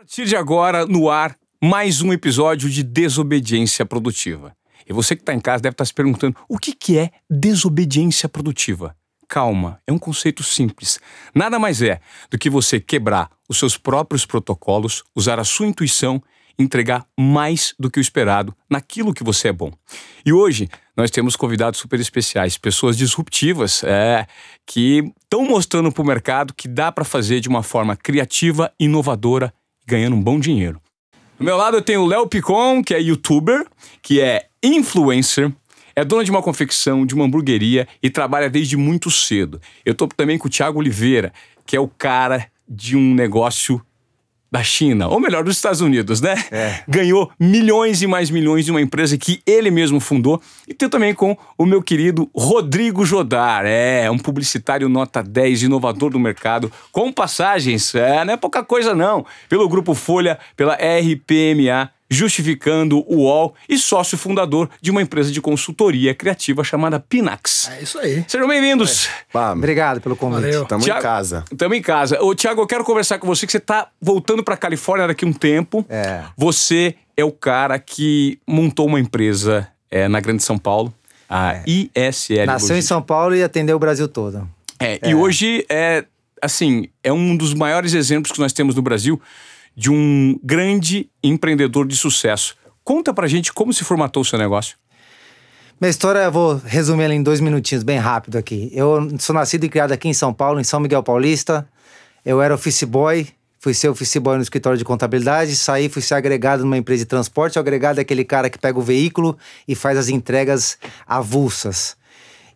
partir de agora, no ar, mais um episódio de Desobediência Produtiva. E você que está em casa deve estar se perguntando: o que, que é desobediência produtiva? Calma, é um conceito simples. Nada mais é do que você quebrar os seus próprios protocolos, usar a sua intuição entregar mais do que o esperado naquilo que você é bom. E hoje nós temos convidados super especiais, pessoas disruptivas, é, que estão mostrando para o mercado que dá para fazer de uma forma criativa, inovadora ganhando um bom dinheiro. Do meu lado eu tenho o Léo Picon, que é youtuber, que é influencer, é dono de uma confecção, de uma hamburgueria e trabalha desde muito cedo. Eu estou também com o Thiago Oliveira, que é o cara de um negócio da China, ou melhor, dos Estados Unidos, né? É. Ganhou milhões e mais milhões de uma empresa que ele mesmo fundou. E tem também com o meu querido Rodrigo Jodar, é um publicitário nota 10, inovador do mercado, com passagens, é, não é pouca coisa não, pelo Grupo Folha, pela RPMA justificando o UOL e sócio fundador de uma empresa de consultoria criativa chamada Pinax. É isso aí. Sejam bem-vindos. É. Obrigado pelo convite. Estamos em casa. Estamos em casa. Ô, Tiago, eu quero conversar com você que você está voltando para Califórnia daqui a um tempo. É. Você é o cara que montou uma empresa é, na Grande São Paulo, a é. ISL. Nasceu em São Paulo e atendeu o Brasil todo. É, é, e hoje é, assim, é um dos maiores exemplos que nós temos no Brasil de um grande empreendedor de sucesso. Conta pra gente como se formatou o seu negócio. Minha história, eu vou resumir ela em dois minutinhos, bem rápido aqui. Eu sou nascido e criado aqui em São Paulo, em São Miguel Paulista. Eu era office boy, fui ser office boy no escritório de contabilidade, saí, fui ser agregado numa empresa de transporte. O agregado é aquele cara que pega o veículo e faz as entregas avulsas.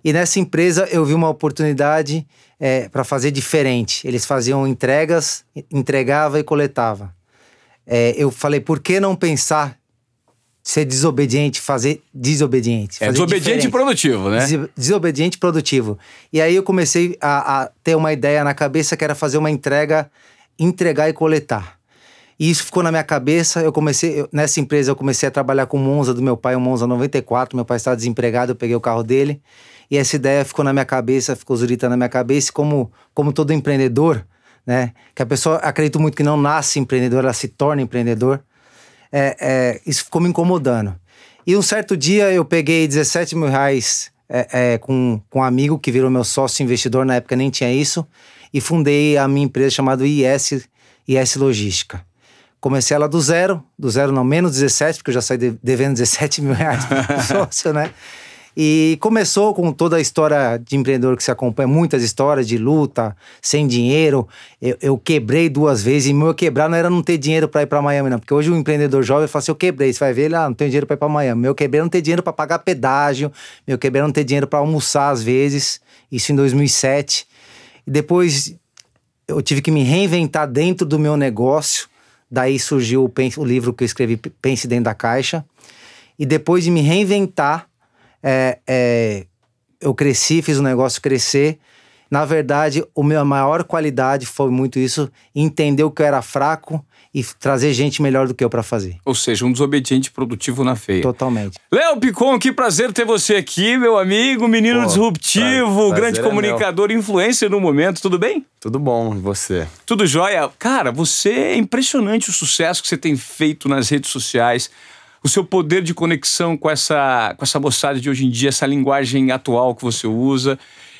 E nessa empresa eu vi uma oportunidade é, para fazer diferente. Eles faziam entregas, entregava e coletava. É, eu falei, por que não pensar ser desobediente, fazer desobediente? É fazer é desobediente produtivo, né? Des desobediente produtivo. E aí eu comecei a, a, ter uma ideia na cabeça que era fazer uma entrega, entregar e coletar. E isso ficou na minha cabeça. Eu comecei, eu, nessa empresa, eu comecei a trabalhar com o Monza do meu pai, o Monza 94. Meu pai estava desempregado, eu peguei o carro dele. E essa ideia ficou na minha cabeça, ficou zurita na minha cabeça. Como, como todo empreendedor, né? Que a pessoa, acredito muito que não nasce empreendedor, ela se torna empreendedor. É, é, isso ficou me incomodando. E um certo dia eu peguei 17 mil reais é, é, com, com um amigo que virou meu sócio investidor, na época nem tinha isso, e fundei a minha empresa chamada IS, IS Logística. Comecei ela do zero, do zero não, menos 17, porque eu já saí devendo 17 mil reais para sócio, né? E começou com toda a história de empreendedor que se acompanha, muitas histórias de luta, sem dinheiro. Eu, eu quebrei duas vezes, e meu quebrar não era não ter dinheiro para ir para Miami, não. Porque hoje o empreendedor jovem fala assim: eu quebrei, você vai ver, ele, ah, não tenho dinheiro para ir para Miami. Meu quebrei não ter dinheiro para pagar pedágio, meu quebrei não ter dinheiro para almoçar às vezes. Isso em 2007. E depois eu tive que me reinventar dentro do meu negócio. Daí surgiu o, o livro que eu escrevi, Pense Dentro da Caixa. E depois de me reinventar, é, é, eu cresci, fiz o negócio crescer. Na verdade, a minha maior qualidade foi muito isso, entender o que eu era fraco e trazer gente melhor do que eu para fazer. Ou seja, um desobediente produtivo na feia. Totalmente. Léo Picon, que prazer ter você aqui, meu amigo, menino Pô, disruptivo, prazer, grande é comunicador, meu. influencer no momento, tudo bem? Tudo bom, e você? Tudo jóia. Cara, você é impressionante o sucesso que você tem feito nas redes sociais o seu poder de conexão com essa, com essa moçada de hoje em dia, essa linguagem atual que você usa.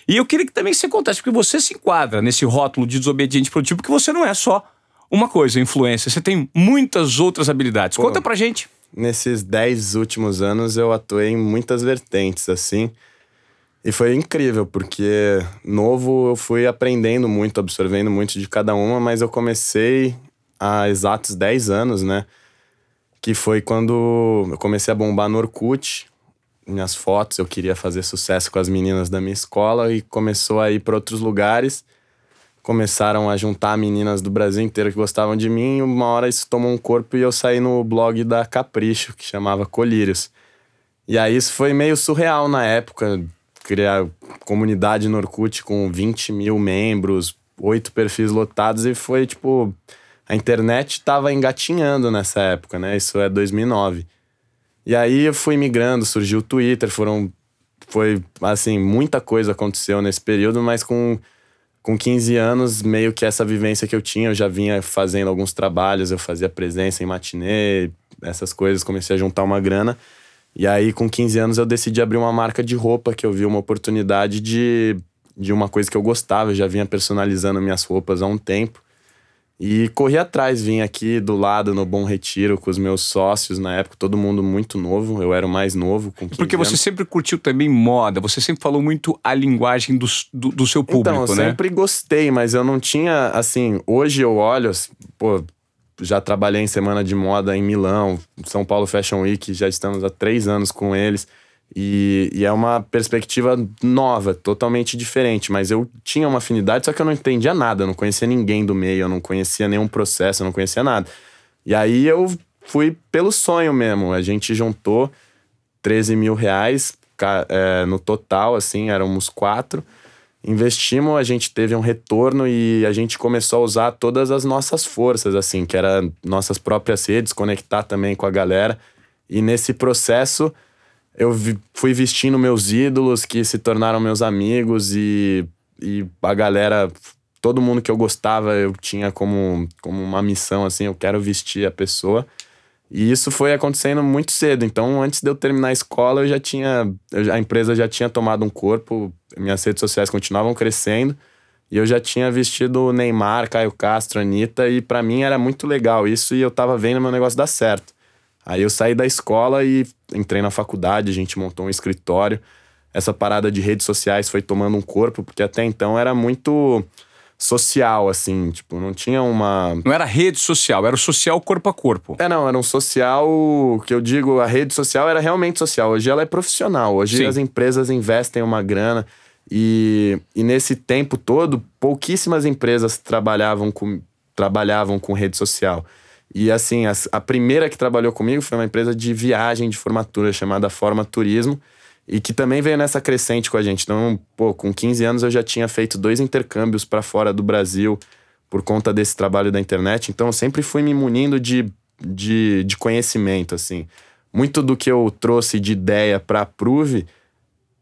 E eu queria que também você contasse, porque você se enquadra nesse rótulo de desobediente produtivo, porque você não é só uma coisa, influência. Você tem muitas outras habilidades. Pô, Conta pra gente. Nesses dez últimos anos eu atuei em muitas vertentes, assim. E foi incrível, porque novo eu fui aprendendo muito, absorvendo muito de cada uma, mas eu comecei há exatos 10 anos, né? Que foi quando eu comecei a bombar no Orkut. Minhas fotos, eu queria fazer sucesso com as meninas da minha escola e começou a ir para outros lugares. Começaram a juntar meninas do Brasil inteiro que gostavam de mim. E uma hora isso tomou um corpo e eu saí no blog da Capricho, que chamava Colírios. E aí isso foi meio surreal na época. Criar comunidade no Orkut com 20 mil membros, oito perfis lotados e foi tipo a internet estava engatinhando nessa época, né? Isso é 2009. E aí eu fui migrando, surgiu o Twitter, foram foi assim, muita coisa aconteceu nesse período, mas com com 15 anos, meio que essa vivência que eu tinha, eu já vinha fazendo alguns trabalhos, eu fazia presença em matinê, essas coisas, comecei a juntar uma grana. E aí, com 15 anos, eu decidi abrir uma marca de roupa, que eu vi uma oportunidade de, de uma coisa que eu gostava, eu já vinha personalizando minhas roupas há um tempo. E corri atrás, vim aqui do lado no Bom Retiro com os meus sócios na época, todo mundo muito novo, eu era o mais novo. Porque você anos. sempre curtiu também moda, você sempre falou muito a linguagem do, do, do seu público, então, eu né? sempre gostei, mas eu não tinha, assim, hoje eu olho, pô, já trabalhei em semana de moda em Milão, São Paulo Fashion Week, já estamos há três anos com eles. E, e, é uma perspectiva nova, totalmente diferente. Mas eu tinha uma afinidade, só que eu não entendia nada, eu não conhecia ninguém do meio, eu não conhecia nenhum processo, eu não conhecia nada. E aí eu fui pelo sonho mesmo. A gente juntou 13 mil reais é, no total, assim, éramos quatro. Investimos, a gente teve um retorno e a gente começou a usar todas as nossas forças, assim, que era nossas próprias redes, conectar também com a galera. E nesse processo eu vi, fui vestindo meus ídolos que se tornaram meus amigos e, e a galera, todo mundo que eu gostava, eu tinha como, como uma missão assim, eu quero vestir a pessoa. E isso foi acontecendo muito cedo. Então, antes de eu terminar a escola, eu já tinha. Eu, a empresa já tinha tomado um corpo, minhas redes sociais continuavam crescendo. E eu já tinha vestido Neymar, Caio Castro, Anitta, e para mim era muito legal isso, e eu tava vendo meu negócio dar certo. Aí eu saí da escola e entrei na faculdade, a gente montou um escritório. Essa parada de redes sociais foi tomando um corpo, porque até então era muito social, assim, tipo, não tinha uma. Não era rede social, era o social corpo a corpo. É, não, era um social que eu digo, a rede social era realmente social. Hoje ela é profissional. Hoje Sim. as empresas investem uma grana. E, e nesse tempo todo, pouquíssimas empresas trabalhavam com, trabalhavam com rede social. E assim, a, a, primeira que trabalhou comigo foi uma empresa de viagem de formatura chamada Forma Turismo e que também veio nessa crescente com a gente. Então, pô, com 15 anos eu já tinha feito dois intercâmbios para fora do Brasil por conta desse trabalho da internet. Então, eu sempre fui me munindo de, de, de conhecimento, assim. Muito do que eu trouxe de ideia para a Prove,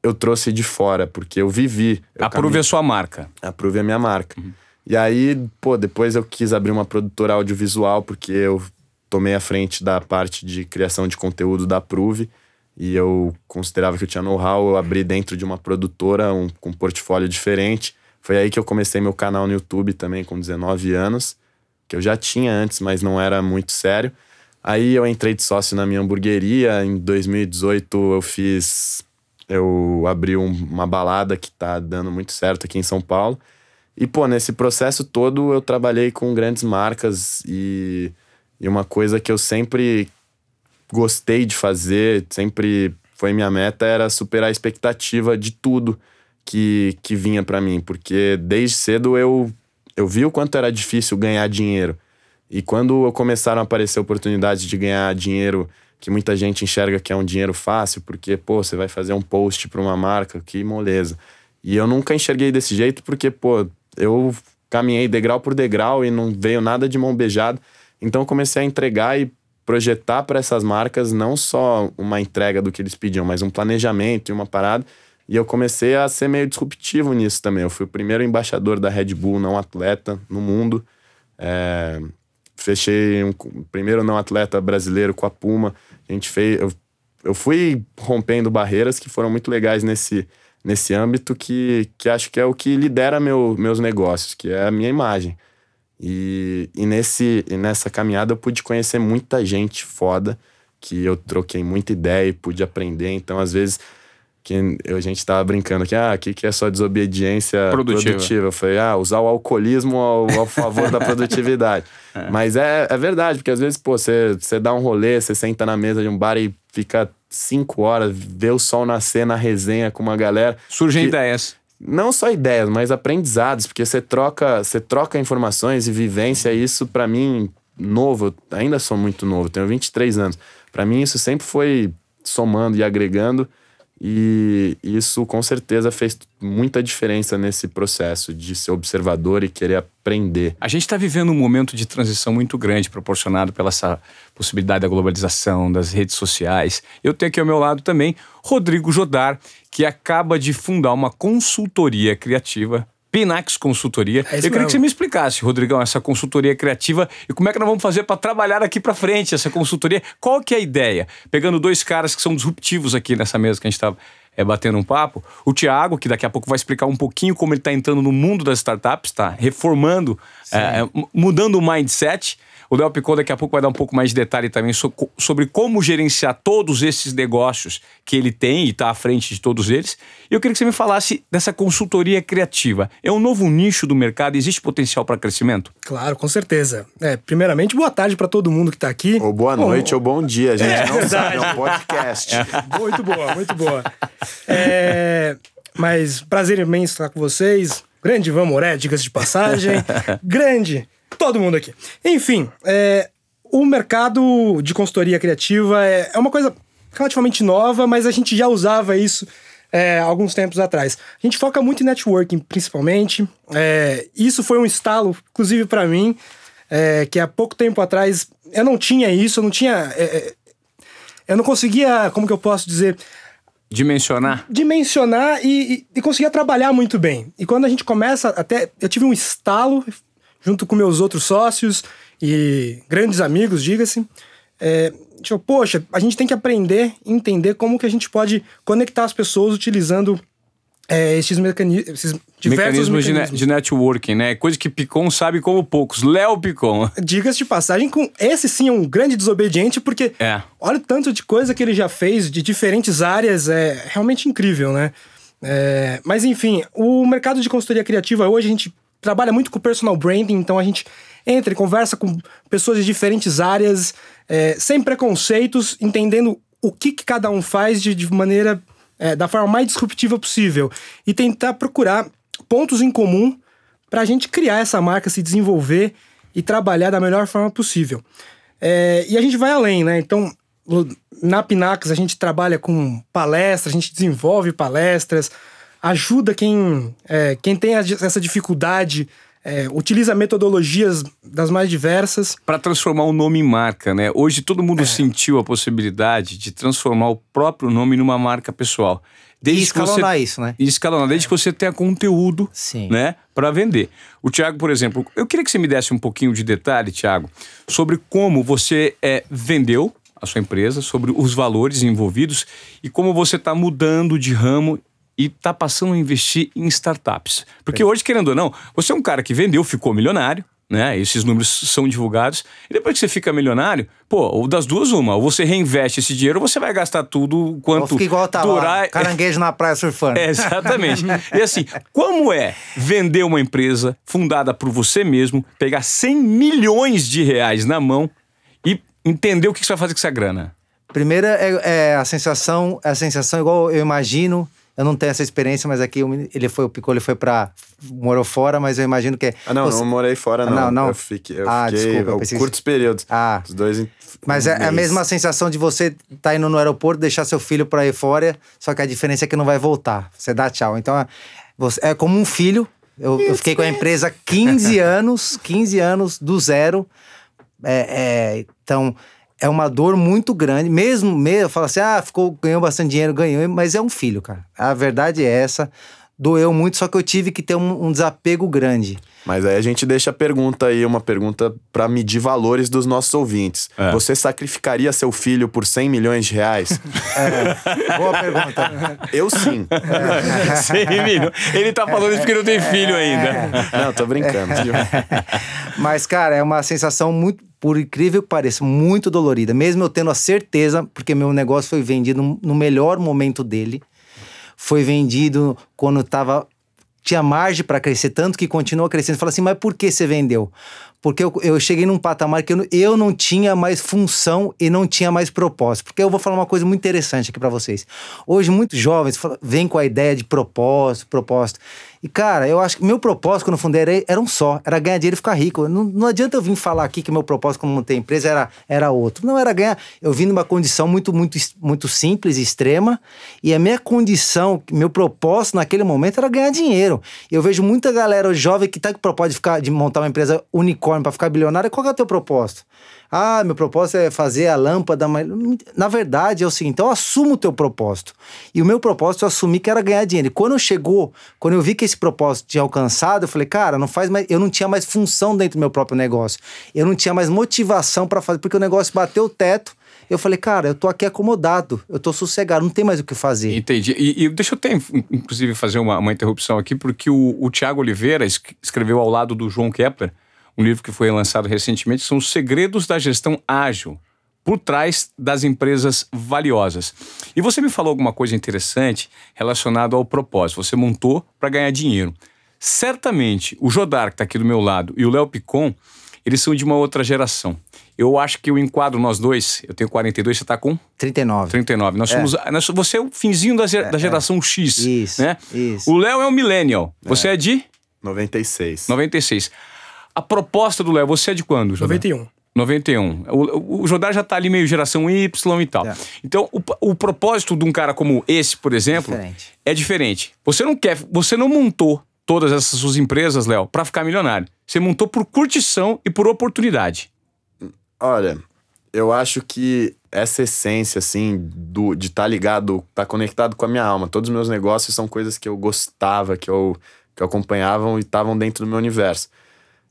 eu trouxe de fora, porque eu vivi. Eu a Prove é sua marca. A Prove é minha marca. Uhum. E aí, pô, depois eu quis abrir uma produtora audiovisual, porque eu tomei a frente da parte de criação de conteúdo da Prove. E eu considerava que eu tinha know-how, eu abri dentro de uma produtora um, com um portfólio diferente. Foi aí que eu comecei meu canal no YouTube também, com 19 anos, que eu já tinha antes, mas não era muito sério. Aí eu entrei de sócio na minha hamburgueria. Em 2018 eu fiz. Eu abri um, uma balada que tá dando muito certo aqui em São Paulo. E, pô, nesse processo todo eu trabalhei com grandes marcas e, e uma coisa que eu sempre gostei de fazer, sempre foi minha meta, era superar a expectativa de tudo que, que vinha para mim. Porque desde cedo eu, eu vi o quanto era difícil ganhar dinheiro. E quando começaram a aparecer oportunidades de ganhar dinheiro que muita gente enxerga que é um dinheiro fácil, porque, pô, você vai fazer um post para uma marca, que moleza. E eu nunca enxerguei desse jeito porque, pô, eu caminhei degrau por degrau e não veio nada de mão beijada. Então comecei a entregar e projetar para essas marcas não só uma entrega do que eles pediam, mas um planejamento e uma parada. E eu comecei a ser meio disruptivo nisso também. Eu fui o primeiro embaixador da Red Bull não atleta no mundo. É, fechei um primeiro não atleta brasileiro com a Puma. A gente fez. Eu, eu fui rompendo barreiras que foram muito legais nesse, nesse âmbito que, que acho que é o que lidera meu, meus negócios, que é a minha imagem. E, e, nesse, e nessa caminhada eu pude conhecer muita gente foda, que eu troquei muita ideia e pude aprender. Então, às vezes, que a gente tava brincando que, ah, o que, que é só desobediência produtiva. produtiva? Eu falei, ah, usar o alcoolismo ao, ao favor da produtividade. É. Mas é, é verdade, porque às vezes, pô, você dá um rolê, você senta na mesa de um bar e fica cinco horas, vê o sol nascer na resenha com uma galera. Surgem que, ideias. Não só ideias, mas aprendizados, porque você troca, você troca informações e vivência, e isso para mim, novo, ainda sou muito novo, tenho 23 anos. Para mim isso sempre foi somando e agregando. E isso com certeza fez muita diferença nesse processo de ser observador e querer aprender. A gente está vivendo um momento de transição muito grande, proporcionado pela essa possibilidade da globalização, das redes sociais. Eu tenho aqui ao meu lado também Rodrigo Jodar, que acaba de fundar uma consultoria criativa Pinax Consultoria. É Eu queria mesmo. que você me explicasse, Rodrigão, essa consultoria criativa e como é que nós vamos fazer para trabalhar daqui para frente essa consultoria. Qual que é a ideia? Pegando dois caras que são disruptivos aqui nessa mesa que a gente está é, batendo um papo. O Tiago, que daqui a pouco vai explicar um pouquinho como ele está entrando no mundo das startups, está reformando, é, é, mudando o mindset. O Léo Picon daqui a pouco vai dar um pouco mais de detalhe também so- sobre como gerenciar todos esses negócios que ele tem e está à frente de todos eles. E eu queria que você me falasse dessa consultoria criativa. É um novo nicho do mercado? Existe potencial para crescimento? Claro, com certeza. É, primeiramente, boa tarde para todo mundo que tá aqui. Ou boa noite ou bom dia, a gente É não sabe, é verdade. um podcast. Muito boa, muito boa. É, mas prazer imenso estar com vocês. Grande Ivan Moré, diga-se de passagem. Grande, todo mundo aqui. Enfim, é, o mercado de consultoria criativa é, é uma coisa relativamente nova, mas a gente já usava isso é, alguns tempos atrás. A gente foca muito em networking, principalmente. É, isso foi um estalo, inclusive para mim, é, que há pouco tempo atrás eu não tinha isso, eu não tinha. é, eu não conseguia, como que eu posso dizer, Dimensionar? dimensionar e, e, e conseguia trabalhar muito bem. E quando a gente começa, até eu tive um estalo junto com meus outros sócios e grandes amigos, diga-se. É, tipo, poxa, a gente tem que aprender, entender como que a gente pode conectar as pessoas utilizando é, esses, mecani esses diversos Mecanismos, de ne- mecanismos. De, networking, né? Coisa que Picon sabe como poucos. Léo Picon. Diga-se de passagem, com esse sim é um grande desobediente, porque É. olha o tanto de coisa que ele já fez de diferentes áreas, é realmente incrível, né? É, mas enfim, o mercado de consultoria criativa hoje a gente trabalha muito com personal branding, então a gente entra e conversa com pessoas de diferentes áreas, é, sem preconceitos, entendendo o que, que cada um faz de, de maneira é, da forma mais disruptiva possível e tentar procurar pontos em comum para a gente criar essa marca, se desenvolver e trabalhar da melhor forma possível. É, e a gente vai além, né? Então, na Pinax a gente trabalha com palestras, a gente desenvolve palestras, ajuda quem, é, quem tem essa dificuldade, é, utiliza metodologias das mais diversas. Para transformar o nome em marca, né? Hoje todo É. mundo sentiu a possibilidade de transformar o próprio nome numa marca pessoal. E Desde que você escalonar isso, né? E escalonar, desde que você tenha conteúdo Sim. né, para vender. O Thiago, por exemplo, eu queria que você me desse um pouquinho de detalhe, Thiago, sobre como você é, vendeu a sua empresa, sobre os valores envolvidos e como você está mudando de ramo e está passando a investir em startups. Porque hoje, querendo ou não, você é um cara que vendeu, ficou milionário, né? Esses números são divulgados. E depois que você fica milionário, pô, ou das duas, uma, ou você reinveste esse dinheiro, ou você vai gastar tudo quanto fica igual tá lá, durar. caranguejo na praia surfando. É, exatamente. e assim, como é vender uma empresa fundada por você mesmo, pegar 100 milhões de reais na mão e entender o que você vai fazer com essa grana? Primeiro é, é a sensação, é a sensação igual eu imagino. Eu não tenho essa experiência, mas aqui ele foi, o Picô, ele foi pra. morou fora, mas eu imagino que. Ah, não, você- não morei fora, não. Não, não. Eu fiquei, eu Ah, fiquei desculpa, eu pensei curtos períodos. Ah. Os dois em Mas é, é a mesma sensação de você tá indo no aeroporto, deixar seu filho pra ir fora, só que a diferença é que não vai voltar. Você dá tchau. Então é, você- é como um filho. Eu, eu fiquei com a empresa 15 anos, 15 anos do zero. É, é, então, é uma dor muito grande. Mesmo, mesmo, fala assim, ah, ficou, ganhou bastante dinheiro, ganhou, mas é um filho, cara. A verdade é essa. Doeu muito, só que eu tive que ter um, um desapego grande. Mas aí a gente deixa a pergunta aí, uma pergunta pra medir valores dos nossos ouvintes. É. Você sacrificaria seu filho por 100 milhões de reais? É, boa pergunta. Eu sim. Sim, menino. Ele tá falando isso porque não tem filho ainda. Não, tô brincando. Mas, cara, é uma sensação muito, por incrível que pareça, muito dolorida. Mesmo eu tendo a certeza, porque meu negócio foi vendido no melhor momento dele. Foi vendido quando tava. Tinha margem para crescer, tanto que continua crescendo. Fala assim, mas por que você vendeu? Porque eu, eu cheguei num patamar que eu, eu não tinha mais função e não tinha mais propósito. Porque eu vou falar uma coisa muito interessante aqui para vocês. Hoje, muitos jovens falam- vêm com a ideia de propósito, propósito. E, cara, eu acho que meu propósito quando eu fundei era, era um só: era ganhar dinheiro e ficar rico. Não, não adianta eu vir falar aqui que meu propósito quando montei a empresa era, era outro. Não era ganhar. Eu vim numa condição muito, muito, muito simples extrema. E a minha condição, meu propósito naquele momento era ganhar dinheiro. Eu vejo muita galera jovem que tá com propósito de, ficar, de montar uma empresa unicórnio para ficar bilionário, qual é o teu propósito? Ah, meu propósito é fazer a lâmpada. Mas... Na verdade, é o seguinte: então eu assumo o teu propósito. E o meu propósito eu assumi que era ganhar dinheiro. E quando chegou, quando eu vi que esse propósito tinha alcançado, eu falei, cara, não faz mais. Eu não tinha mais função dentro do meu próprio negócio. Eu não tinha mais motivação para fazer, porque o negócio bateu o teto. Eu falei, cara, eu tô aqui acomodado, eu tô sossegado, não tem mais o que fazer. Entendi. E, e deixa eu até, inclusive, fazer uma, uma interrupção aqui, porque o, o Tiago Oliveira escreveu ao lado do João Kepler um livro que foi lançado recentemente, são os segredos da gestão ágil por trás das empresas valiosas. E você me falou alguma coisa interessante relacionada ao propósito. Você montou para ganhar dinheiro. Certamente, o Jodar, que está aqui do meu lado, e o Léo Picon, eles são de uma outra geração. Eu acho que eu enquadro nós dois, eu tenho 42, você está com? 39. 39. Nós somos, é. nós, você é o finzinho da, da é, geração é. X. Isso, né? isso. O Léo é o millennial. Você é, é de? 96. 96. A proposta do Léo, você é de quando, Jodar? 91. 91. O, o Jodar já está ali meio geração Y e tal. É. Então, o, o propósito de um cara como esse, por exemplo, diferente. é diferente. Você não quer, você não montou todas essas suas empresas, Léo, para ficar milionário. Você montou por curtição e por oportunidade. Olha, eu acho que essa essência, assim, do, de estar tá ligado, estar tá conectado com a minha alma. Todos os meus negócios são coisas que eu gostava, que eu, que eu acompanhavam e estavam dentro do meu universo.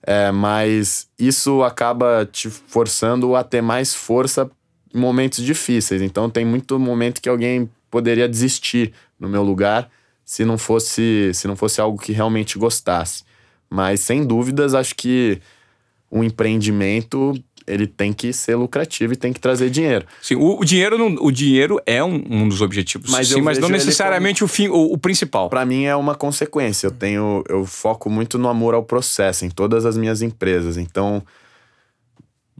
É, mas isso acaba te forçando a ter mais força em momentos difíceis. Então tem muito momento que alguém poderia desistir no meu lugar se não fosse se não fosse algo que realmente gostasse. Mas sem dúvidas acho que um empreendimento ele tem que ser lucrativo e tem que trazer dinheiro. Sim, o, o dinheiro, não, o dinheiro é um, um dos objetivos, mas sim, mas não necessariamente como, o fim, o, o principal. Para mim é uma consequência. Eu tenho, eu foco muito no amor ao processo em todas as minhas empresas. Então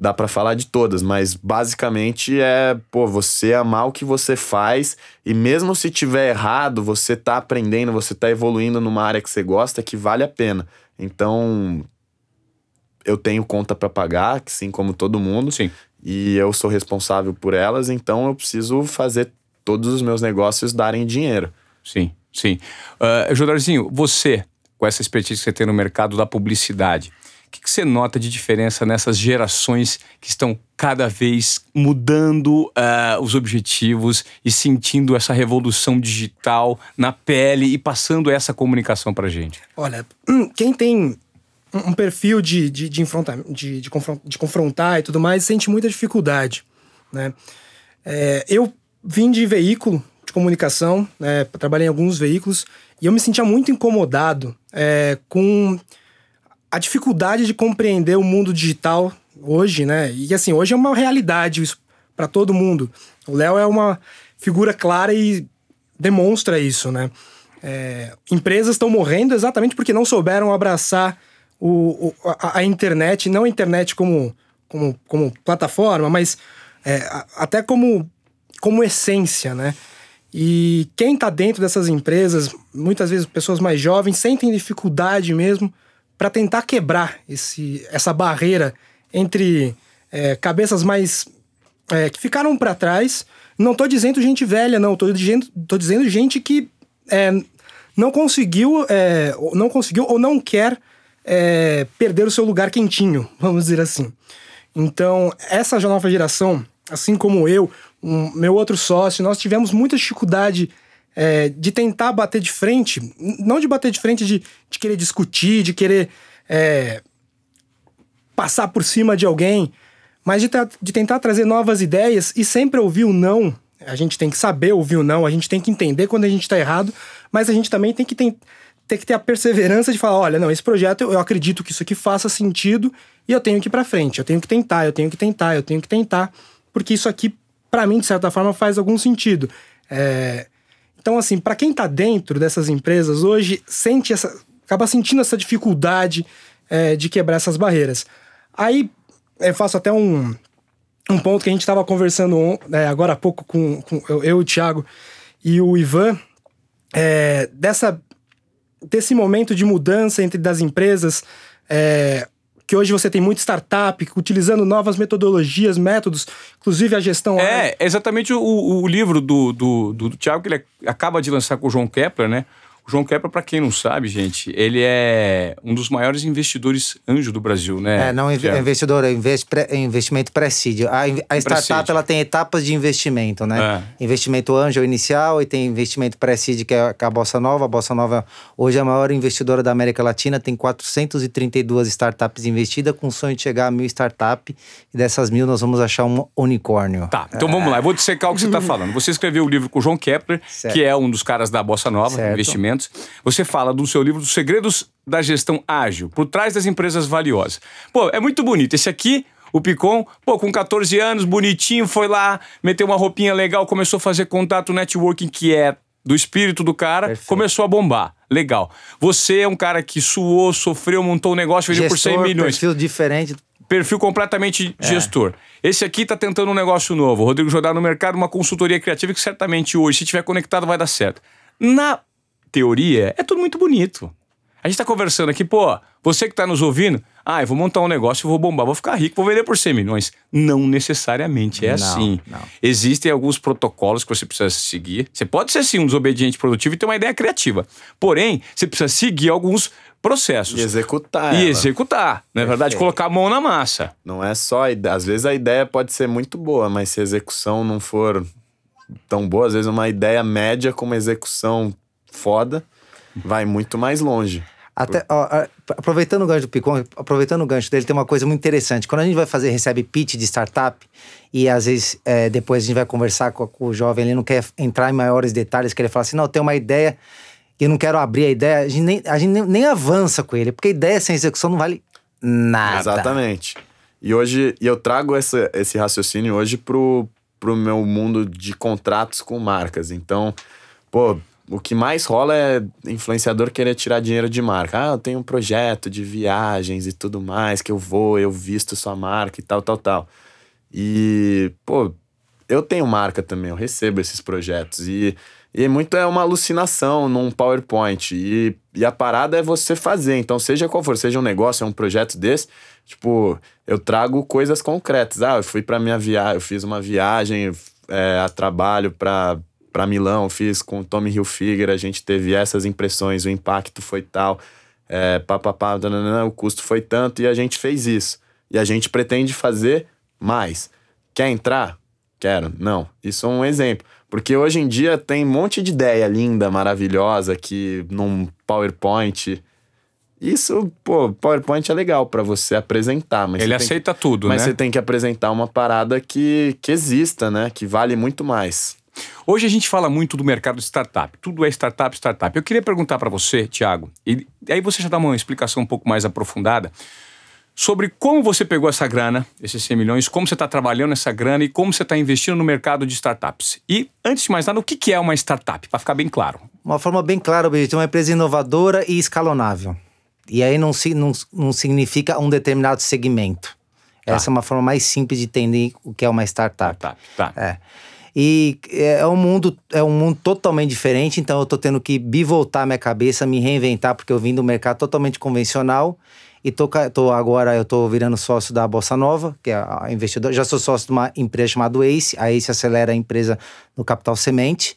dá para falar de todas, mas basicamente é, pô, você amar o que você faz e mesmo se tiver errado, você tá aprendendo, você tá evoluindo numa área que você gosta, que vale a pena. Então, eu tenho conta para pagar, assim como todo mundo. Sim. E eu sou responsável por elas, então eu preciso fazer todos os meus negócios darem dinheiro. Sim, sim. Uh, Jodarzinho, você, com essa expertise que você tem no mercado da publicidade, o que, que, você nota de diferença nessas gerações que estão cada vez mudando uh, os objetivos e sentindo essa revolução digital na pele e passando essa comunicação para gente? Olha, quem tem um perfil de, de, de, de, de, confrontar, de confrontar e tudo mais, sente muita dificuldade. Né? É, eu vim de veículo de comunicação, né, trabalhei em alguns veículos, e eu me sentia muito incomodado é, com a dificuldade de compreender o mundo digital hoje, né? E assim, hoje é uma realidade para todo mundo. O Léo é uma figura clara e demonstra isso, né? É, empresas estão morrendo exatamente porque não souberam abraçar o, o a, a, internet, não a internet como, como, como plataforma, mas é, a, até como, como essência, né? E quem está dentro dessas empresas, muitas vezes pessoas mais jovens, sentem dificuldade mesmo para tentar quebrar esse, essa barreira entre é, cabeças mais. É, que ficaram para trás. Não estou dizendo gente velha, não. Estou dizendo, tô dizendo gente que é, não conseguiu, é, não conseguiu ou não quer é, perder o seu lugar quentinho, vamos dizer assim. Então, essa nova geração, assim como eu, um, meu outro sócio, nós tivemos muita dificuldade é, de tentar bater de frente, não de bater de frente, de, de querer discutir, de querer é, passar por cima de alguém, mas de, de tentar trazer novas ideias e sempre ouvir o não. A gente tem que saber ouvir o não, a gente tem que entender quando a gente está errado, mas a gente também tem que tentar ter que ter a perseverança de falar: olha, não, esse projeto eu, acredito que isso aqui faça sentido e eu tenho que ir para frente, eu tenho que tentar, eu tenho que tentar, eu tenho que tentar, porque isso aqui, para mim, de certa forma, faz algum sentido. É... Então, assim, para quem tá dentro dessas empresas hoje, sente essa. acaba sentindo essa dificuldade é, de quebrar essas barreiras. Aí eu faço até um, um ponto que a gente estava conversando é, agora há pouco com, com eu, eu, o Thiago e o Ivan, é, dessa desse momento de mudança entre das empresas, é, que hoje você tem muita startup utilizando novas metodologias, métodos, inclusive a gestão. É, exatamente o, o livro do, do, do, do Thiago que ele acaba de lançar com o João Kepler, né? João Kepler, para quem não sabe, gente, ele é um dos maiores investidores anjo do Brasil, né? É, não é Tiago? investidor, é invest, é investimento pré-seed. A, in- a startup ela tem etapas de investimento, né? Investimento anjo inicial e tem investimento pré-seed, que é a Bossa Nova. A Bossa Nova hoje é a maior investidora da América Latina, tem 432 startups investidas, com o sonho de chegar a mil startups. E dessas mil nós vamos achar um unicórnio. Tá, então vamos lá, eu vou dissecar o que você está falando. Você escreveu o livro com o João Kepler, Certo. que é um dos caras da Bossa Nova, Certo. Você fala do seu livro dos segredos da gestão ágil, por trás das empresas valiosas. Pô, é muito bonito. Esse aqui, o Picon, pô, com 14 anos, bonitinho, foi lá, meteu uma roupinha legal, começou a fazer contato networking, que é do espírito do cara, Perfeito. começou a bombar. Legal. Você é um cara que suou, sofreu, montou um negócio, vendeu por 100 Gestor, milhões perfil diferente. perfil completamente É. gestor. Esse aqui tá tentando um negócio novo. Rodrigo Jordão no mercado, uma consultoria criativa que certamente hoje, se tiver conectado, vai dar certo. Na teoria, é tudo muito bonito. A gente tá conversando aqui, pô, você que tá nos ouvindo, ah, eu vou montar um negócio, eu vou bombar, vou ficar rico, vou vender por 100 milhões. Não necessariamente é Não, assim. não. Existem alguns protocolos que você precisa seguir. Você pode ser sim um desobediente produtivo e ter uma ideia criativa. Porém, você precisa seguir alguns processos. E executar. E ela. executar. Na verdade, Perfeito. colocar a mão na massa. Não é só. Às vezes a ideia pode ser muito boa, mas se a execução não for tão boa, às vezes uma ideia média com uma execução foda vai muito mais longe. Até, ó, aproveitando o gancho do Picon, aproveitando o gancho dele, tem uma coisa muito interessante. Quando a gente vai fazer, recebe pitch de startup, e às vezes é, depois a gente vai conversar com, com o jovem, ele não quer entrar em maiores detalhes, que ele fala assim: não, tem uma ideia e eu não quero abrir a ideia, a gente, nem, a gente nem, nem avança com ele, porque ideia sem execução não vale nada. Exatamente. E hoje, e eu trago essa, esse raciocínio hoje pro, pro meu mundo de contratos com marcas. Então, pô, o que mais rola é influenciador querer tirar dinheiro de marca. Ah, eu tenho um projeto de viagens e tudo mais, que eu vou, eu visto sua marca e tal, tal, tal. E, pô, eu tenho marca também, eu recebo esses projetos. E, e muito é uma alucinação num PowerPoint. E, e a parada é você fazer. Então, seja qual for, seja um negócio, é um projeto desse, tipo, eu trago coisas concretas. Ah, eu fui pra minha viagem, eu fiz uma viagem é, a trabalho pra, pra Milão, fiz com o Tommy Hilfiger, a gente teve essas impressões, o impacto foi tal, é, pá, pá, pá, dananana, o custo foi tanto e a gente fez isso. E a gente pretende fazer mais. Quer entrar? Quero. Não. Isso é um exemplo. Porque hoje em dia tem um monte de ideia linda, maravilhosa, que num PowerPoint. Isso, pô, PowerPoint é legal pra você apresentar, mas Ele tem que- aceita tudo, mas né? você tem que apresentar uma parada que, que exista, né? Que vale muito mais. Hoje a gente fala muito do mercado de startup. Tudo é startup, startup. Eu queria perguntar para você, Thiago, e aí você já dá uma explicação um pouco mais aprofundada sobre como você pegou essa grana, esses 100 milhões, como você está trabalhando essa grana e como você está investindo no mercado de startups. E, antes de mais nada, o que é uma startup? Para ficar bem claro. Uma forma bem clara, Benedito, uma empresa inovadora e escalonável. E aí não, não, não significa um determinado segmento. Essa é uma forma mais simples de entender o que é uma startup. Startup, tá. É. E é um mundo é um mundo totalmente diferente, então eu tô tendo que bivoltar minha cabeça, me reinventar, porque eu vim do mercado totalmente convencional e tô, tô agora eu tô virando sócio da Bossa Nova, que é a investidor, já sou sócio de uma empresa chamada Ace, a Ace acelera a empresa no capital semente.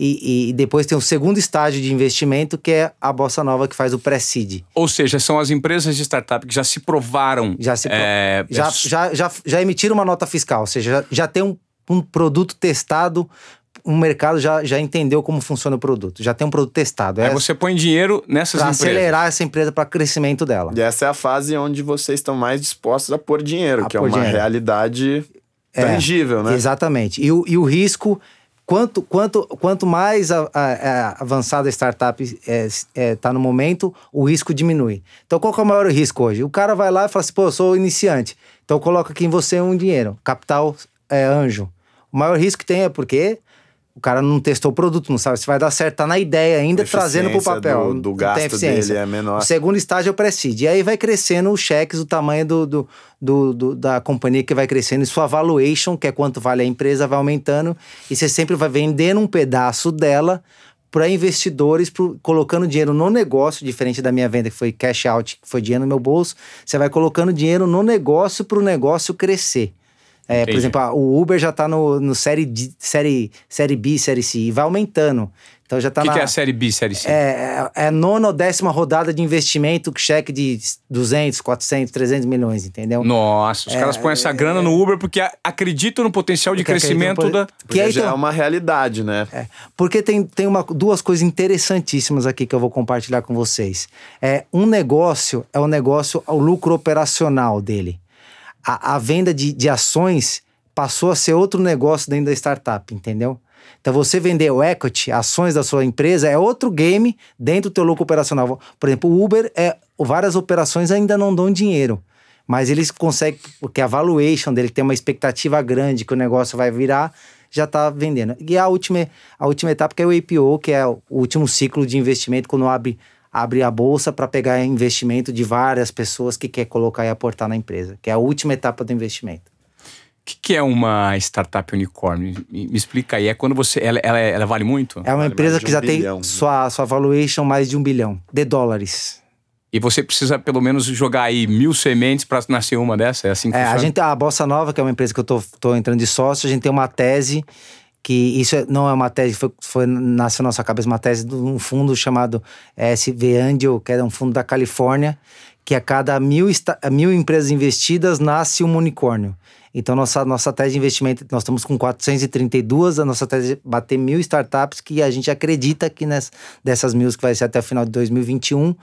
E, e depois tem o segundo estágio de investimento, que é a Bossa Nova, que faz o pré-seed. Ou seja, são as empresas de startup que já se provaram. Já, se pro- é, já, é, já, já, já emitiram uma nota fiscal, ou seja, já, já tem um, um produto testado, o mercado já, já entendeu como funciona o produto, já tem um produto testado. Aí É você põe dinheiro nessas para empresas. acelerar essa empresa para crescimento dela. E essa é a fase onde vocês estão mais dispostos a pôr dinheiro, A que é pôr uma dinheiro. realidade É, tangível, né? Exatamente. E o, e o risco, quanto, quanto, quanto mais a, a- a avançada a startup está no momento, o risco diminui. Então, qual que é o maior risco hoje? O cara vai lá e fala assim, pô, eu sou iniciante, então eu coloco aqui em você um dinheiro, capital é anjo. O maior risco que tem é porque o cara não testou o produto, não sabe se vai dar certo, tá na ideia ainda, trazendo pro papel. do- do tem gasto dele é menor. O segundo estágio é o. E aí vai crescendo os cheques, o tamanho do, do, do- do- da companhia que vai crescendo, e sua valuation, que é quanto vale a empresa, vai aumentando. E você sempre vai vendendo um pedaço dela para investidores, pro- colocando dinheiro no negócio, diferente da minha venda, que foi cash out, que foi dinheiro no meu bolso. Você vai colocando dinheiro no negócio para o negócio crescer. É, por exemplo, ah, o Uber já está no, no série, D- série, série B, série C, e vai aumentando. Então já tá O que, na... que é a série B, série C? É, é a nona ou décima rodada de investimento, cheque de 200, 400, 300 milhões, entendeu? Nossa, os caras põem essa grana no Uber porque acreditam no potencial de É, crescimento no da. Que aí já tem- é uma realidade, né? É, porque tem, tem uma, duas coisas interessantíssimas aqui que eu vou compartilhar com vocês. É, um negócio é o negócio, o lucro operacional dele. A, a venda de, de ações passou a ser outro negócio dentro da startup, entendeu? Então você vender o equity, ações da sua empresa, é outro game dentro do teu lucro operacional. Por exemplo, o Uber, é, várias operações ainda não dão dinheiro. Mas eles conseguem, porque a valuation dele tem uma expectativa grande que o negócio vai virar, já está vendendo. E a última, a última etapa que é o IPO, que é o último ciclo de investimento, quando abre, abre a bolsa para pegar investimento de várias pessoas que quer colocar e aportar na empresa, que é a última etapa do investimento. O que, que é uma startup unicórnio? Me, me explica aí. É quando você. Ela, ela, ela vale muito? É uma Vale empresa que um já bilhão, tem né? sua, sua valuation mais de um bilhão de dólares. E você precisa pelo menos jogar aí mil sementes para nascer uma dessa? É assim que É, a funciona? gente, a Bossa Nova, que é uma empresa que eu tô, tô entrando de sócio, a gente tem uma tese que isso é- não é uma tese foi, foi nasceu na nossa cabeça, uma tese de um fundo chamado SV Angel, que é um fundo da Califórnia, que a cada mil, mil empresas investidas nasce um unicórnio. Então, nossa, nossa tese de investimento, nós estamos com 432, a nossa tese é bater mil startups que a gente acredita que ness, dessas mil, que vai ser até o final de 2021,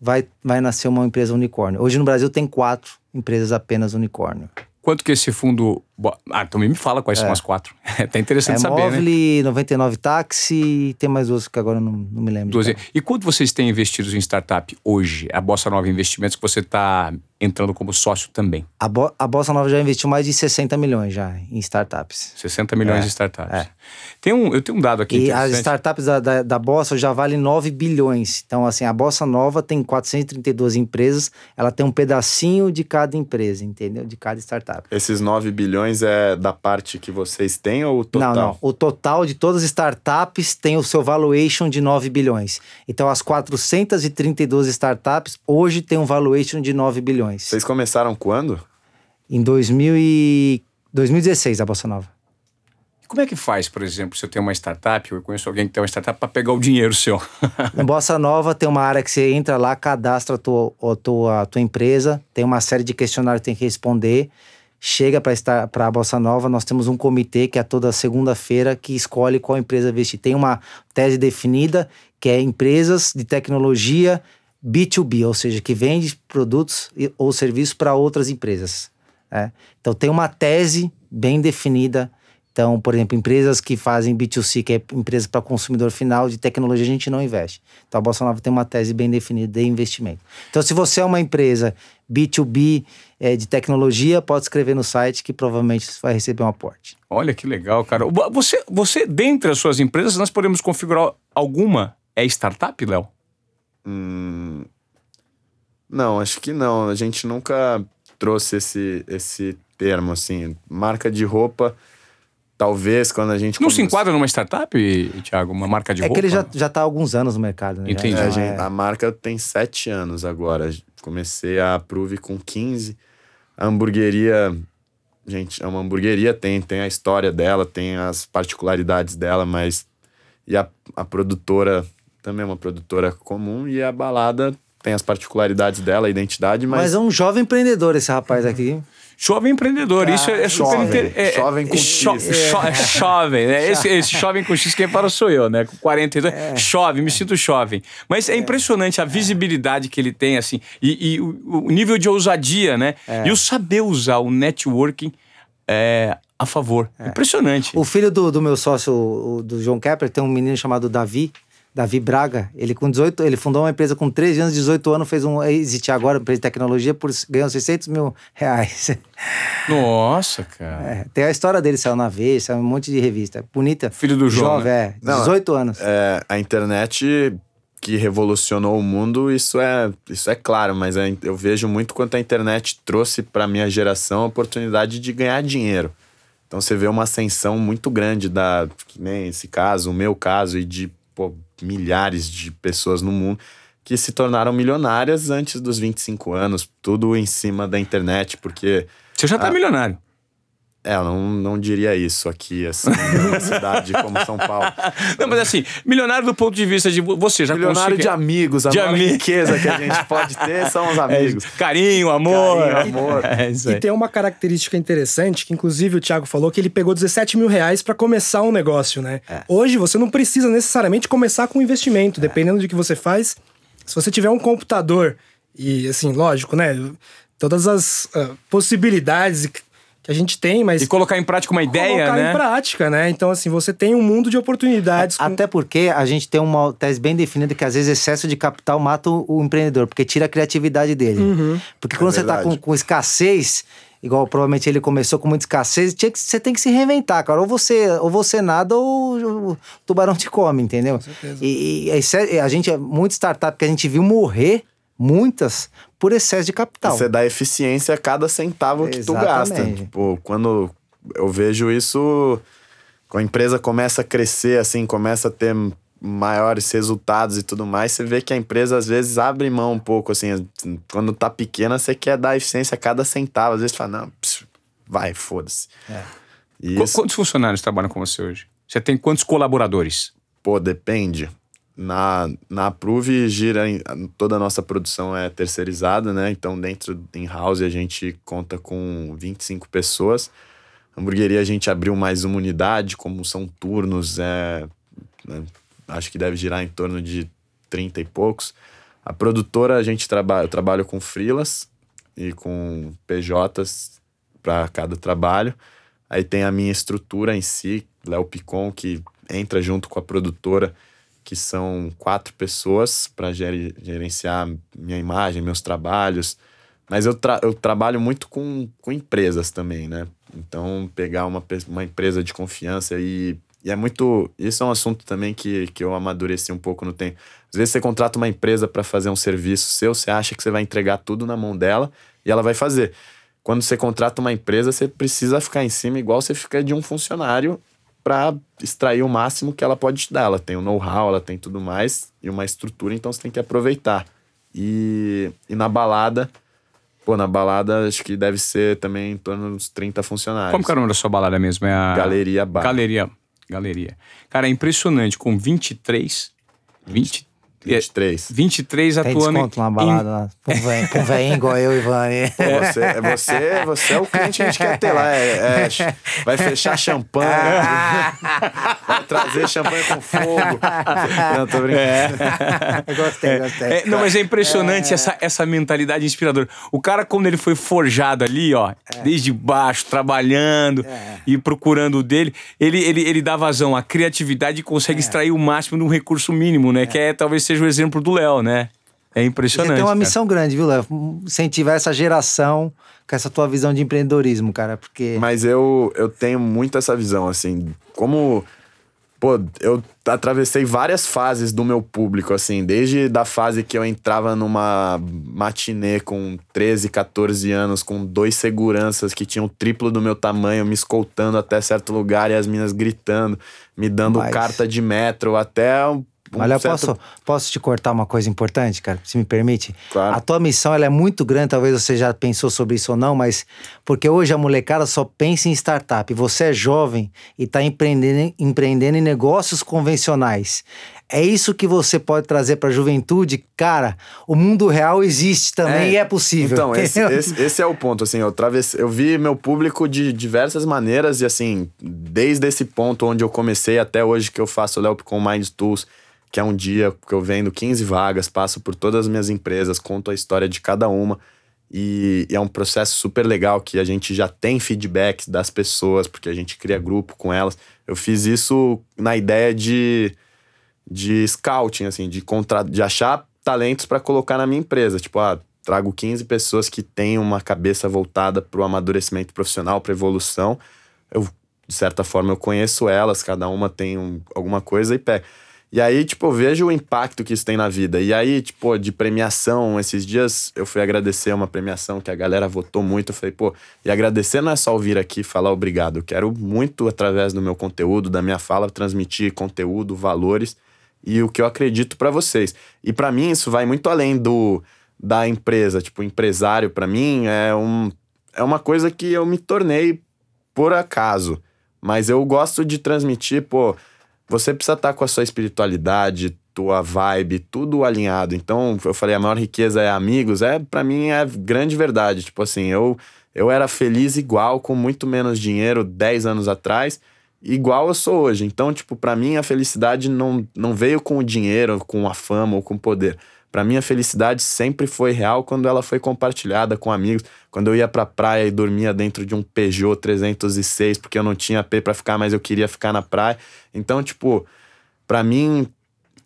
vai, vai nascer uma empresa unicórnio. Hoje no Brasil tem quatro empresas apenas unicórnio. Quanto que esse fundo. Ah, também me fala quais são as quatro. tá interessante É saber, né? Móvel, 99 Táxi e tem mais duas que agora eu não, não me lembro. Doze. E quanto vocês têm investidos em startup hoje? A Bossa Nova Investimentos que você está entrando como sócio também. A, Bo a Bossa Nova já investiu mais de 60 milhões já em startups. 60 milhões É, de startups. é. Tem um, eu tenho um dado aqui E as startups da, da, da Bossa já valem 9 bilhões. Então, assim, a Bossa Nova tem 432 empresas, ela tem um pedacinho de cada empresa, entendeu? De cada startup. Esses 9 bilhões é da parte que vocês têm ou o total? Não, não. O total de todas as startups tem o seu valuation de 9 bilhões. Então, as 432 startups hoje têm um valuation de 9 bilhões. Vocês começaram quando? Em 2000 e... 2016, a Bossa Nova. Como é que faz, por exemplo, se eu tenho uma startup, eu conheço alguém que tem uma startup para pegar o dinheiro seu? No Bossa Nova tem uma área que você entra lá, cadastra a tua, a tua, a tua empresa, tem uma série de questionários que tem que responder. Chega para a Bossa Nova, nós temos um comitê que é toda segunda-feira que escolhe qual empresa investir. Tem uma tese definida que é empresas de tecnologia B2B, ou seja, que vende produtos ou serviços para outras empresas. né? Então tem uma tese bem definida. Então, por exemplo, empresas que fazem B2C, que é empresa para consumidor final de tecnologia, a gente não investe. Então a Bolsa Nova tem uma tese bem definida de investimento. Então, se você é uma empresa B2B eh, de tecnologia, pode escrever no site que provavelmente você vai receber um aporte. Olha que legal, cara. Você, você, dentre as suas empresas, nós podemos configurar alguma? É startup, Léo? Hum, não, acho que não. A gente nunca trouxe esse, esse termo, assim. Marca de roupa, talvez quando a gente... Não se come- enquadra numa startup, Thiago? Uma marca de é roupa? que ele já, já tá há alguns anos no mercado. Né? Entendi. É, já gente, é- A marca tem sete anos agora. Comecei a Approve com 15. A hamburgueria, gente, é uma hamburgueria, tem, tem a história dela, tem as particularidades dela, mas. E a, a produtora também é uma produtora comum, e a balada tem as particularidades dela, a identidade, mas. Mas é um jovem empreendedor esse rapaz aqui. Jovem empreendedor, isso é, é super jovem. inter... é- Jovem com cho- X. cho- é jovem, né? Esse, esse jovem com X quem fala sou eu, né? Com 42, jovem, me sinto jovem. Mas é impressionante a visibilidade que ele tem, assim, e, e o, o nível de ousadia, né? E o saber usar o networking é, a favor. Impressionante. O filho do, do meu sócio, o- do João Kepler, tem um menino chamado Davi, Davi Braga. Ele com 18, ele fundou uma empresa com 13 anos, 18 anos, fez um existe agora, empresa de tecnologia, por, ganhou 600 mil reais. Nossa, cara. É, tem a história dele, saiu na Veja, saiu um monte de revista. Bonita. Filho do João, Jovem, é. Não, 18 anos. É, a internet que revolucionou o mundo, isso é, isso é claro, mas in- eu vejo muito quanto a internet trouxe para minha geração a oportunidade de ganhar dinheiro. Então você vê uma ascensão muito grande da, que nem esse caso, o meu caso e de pô, milhares de pessoas no mundo que se tornaram milionárias antes dos 25 anos, tudo em cima da internet, porque Você já tá milionário. É, eu não, não diria isso aqui, assim, numa cidade como São Paulo. Não, mas assim, milionário do ponto de vista de você já Milionário consegue- de amigos, a De maior ami- riqueza que a gente pode ter são os É amigos. isso. Carinho, amor. Carinho, amor. É isso aí. E tem uma característica interessante, que inclusive o Thiago falou que ele pegou 17 mil reais para começar um negócio, né? Hoje você não precisa necessariamente começar com investimento, dependendo do que você faz. Se você tiver um computador e, assim, lógico, né? Todas as ah, possibilidades que a gente tem, mas E colocar em prática uma ideia, colocar né? em prática, né? Então, assim, você tem um mundo de oportunidades. com- Até porque a gente tem uma tese bem definida que às vezes excesso de capital mata o, o empreendedor, porque tira a criatividade dele. Uhum. Porque quando você tá verdade. com, com escassez, igual provavelmente ele começou com muita escassez, tinha que, você tem que se reinventar, cara. Ou você, ou você nada ou o tubarão te come, entendeu? E, e isso é- a gente, muito startup que a gente viu morrer, muitas, por excesso de capital. Você dá eficiência a cada centavo que tu gasta. Exatamente. Tipo, quando eu vejo isso, quando a empresa começa a crescer, assim, começa a ter maiores resultados e tudo mais, você vê que a empresa às vezes abre mão um pouco, assim, quando tá pequena, você quer dar eficiência a cada centavo. Às vezes fala, não, pss, vai, foda-se. Qu- isso, Quantos funcionários trabalham com você hoje? Você tem quantos colaboradores? pô, depende. Na, na Approve gira em- toda a nossa produção é terceirizada, né? Então dentro em house a gente conta com 25 pessoas. Hamburgueria a gente abriu mais uma unidade, como são turnos, é, né, acho que deve girar em torno de 30 e poucos. A produtora a gente trabalha, eu trabalho com freelas e com PJs para cada trabalho. Aí tem a minha estrutura em si, Léo Picon, que entra junto com a produtora, que são quatro pessoas para gerenciar minha imagem, meus trabalhos. Mas eu, tra- eu trabalho muito com, com empresas também, né? Então, pegar uma, uma empresa de confiança e, e é muito. Isso é um assunto também que, que eu amadureci um pouco no tempo. Às vezes você contrata uma empresa para fazer um serviço seu, você acha que você vai entregar tudo na mão dela e ela vai fazer. Quando você contrata uma empresa, você precisa ficar em cima igual você fica de um funcionário para extrair o máximo que ela pode te dar. Ela tem o know-how, ela tem tudo mais e uma estrutura, então você tem que aproveitar. E, e na balada, pô, na balada acho que deve ser também em torno dos 30 funcionários. Como que é o nome da sua balada mesmo? É a... Galeria Bar. Galeria. Galeria. Cara, é impressionante. Com 23... 20, 23. 23 Tem atuando em- desconto na balada lá. Com velhinho igual eu e Vani. Pô, Você, é você, você é o cliente que a gente quer ter lá. É, é, vai fechar champanhe. vai trazer champanhe com fogo. Não, tô brincando. Eu gostei, gostei. É, não, mas é impressionante essa, essa mentalidade inspiradora. O cara, quando ele foi forjado ali, ó, desde baixo, trabalhando e procurando o dele, ele, ele, ele dá vazão à criatividade e consegue extrair o máximo de um recurso mínimo, né? Que é talvez seja o exemplo do Léo, né? É Você impressionante. tem uma cara. missão grande, viu, Léo? Incentivar essa geração com essa tua visão de empreendedorismo, cara. Porque. Mas eu, eu tenho muito essa visão, assim, como. Pô, eu atravessei várias fases do meu público, assim, desde da fase que eu entrava numa matinê com 13, 14 anos, com dois seguranças que tinham o triplo do meu tamanho, me escoltando até certo lugar e as minas gritando, me dando Mas- carta de metro, até um, Olha, certo- posso, posso te cortar uma coisa importante, cara? Se me permite? Claro. A tua missão ela é muito grande, talvez você já pensou sobre isso ou não, mas porque hoje a molecada só pensa em startup. Você é jovem e está empreendendo, empreendendo em negócios convencionais. É isso que você pode trazer para a juventude? Cara, o mundo real existe também e é possível. Então, esse, esse, esse é o ponto, assim, eu, travesse, eu vi meu público de diversas maneiras e, assim, desde esse ponto onde eu comecei até hoje que eu faço o Léo com Mind Tools, que é um dia que eu vendo 15 vagas, passo por todas as minhas empresas, conto a história de cada uma e, e é um processo super legal que a gente já tem feedbacks das pessoas, porque a gente cria grupo com elas. Eu fiz isso na ideia de de scouting, assim, de, contra... de achar talentos para colocar na minha empresa. Tipo, ah, trago 15 pessoas que têm uma cabeça voltada para o amadurecimento profissional, para evolução. Eu, de certa forma, eu conheço elas, cada uma tem um- alguma coisa e pega. E aí, tipo, eu vejo o impacto que isso tem na vida. E aí, tipo, de premiação, esses dias eu fui agradecer uma premiação que a galera votou muito. Eu falei, pô, e agradecer não é só vir aqui falar obrigado. Eu quero muito, através do meu conteúdo, da minha fala, transmitir conteúdo, valores e o que eu acredito pra vocês. E pra mim isso vai muito além do da empresa, tipo, empresário pra mim é um é uma coisa que eu me tornei por acaso. Mas eu gosto de transmitir, pô, você precisa estar com a sua espiritualidade, tua vibe, tudo alinhado. Então, eu falei, a maior riqueza é amigos, é para mim é grande verdade. Tipo assim, eu eu era feliz igual com muito menos dinheiro 10 anos atrás, igual eu sou hoje. Então, tipo, para mim a felicidade não, não veio com o dinheiro, com a fama ou com o poder. Para mim a felicidade sempre foi real quando ela foi compartilhada com amigos. Quando eu ia pra praia e dormia dentro de um Peugeot 306 porque eu não tinha P para ficar, mas eu queria ficar na praia. Então, tipo, para mim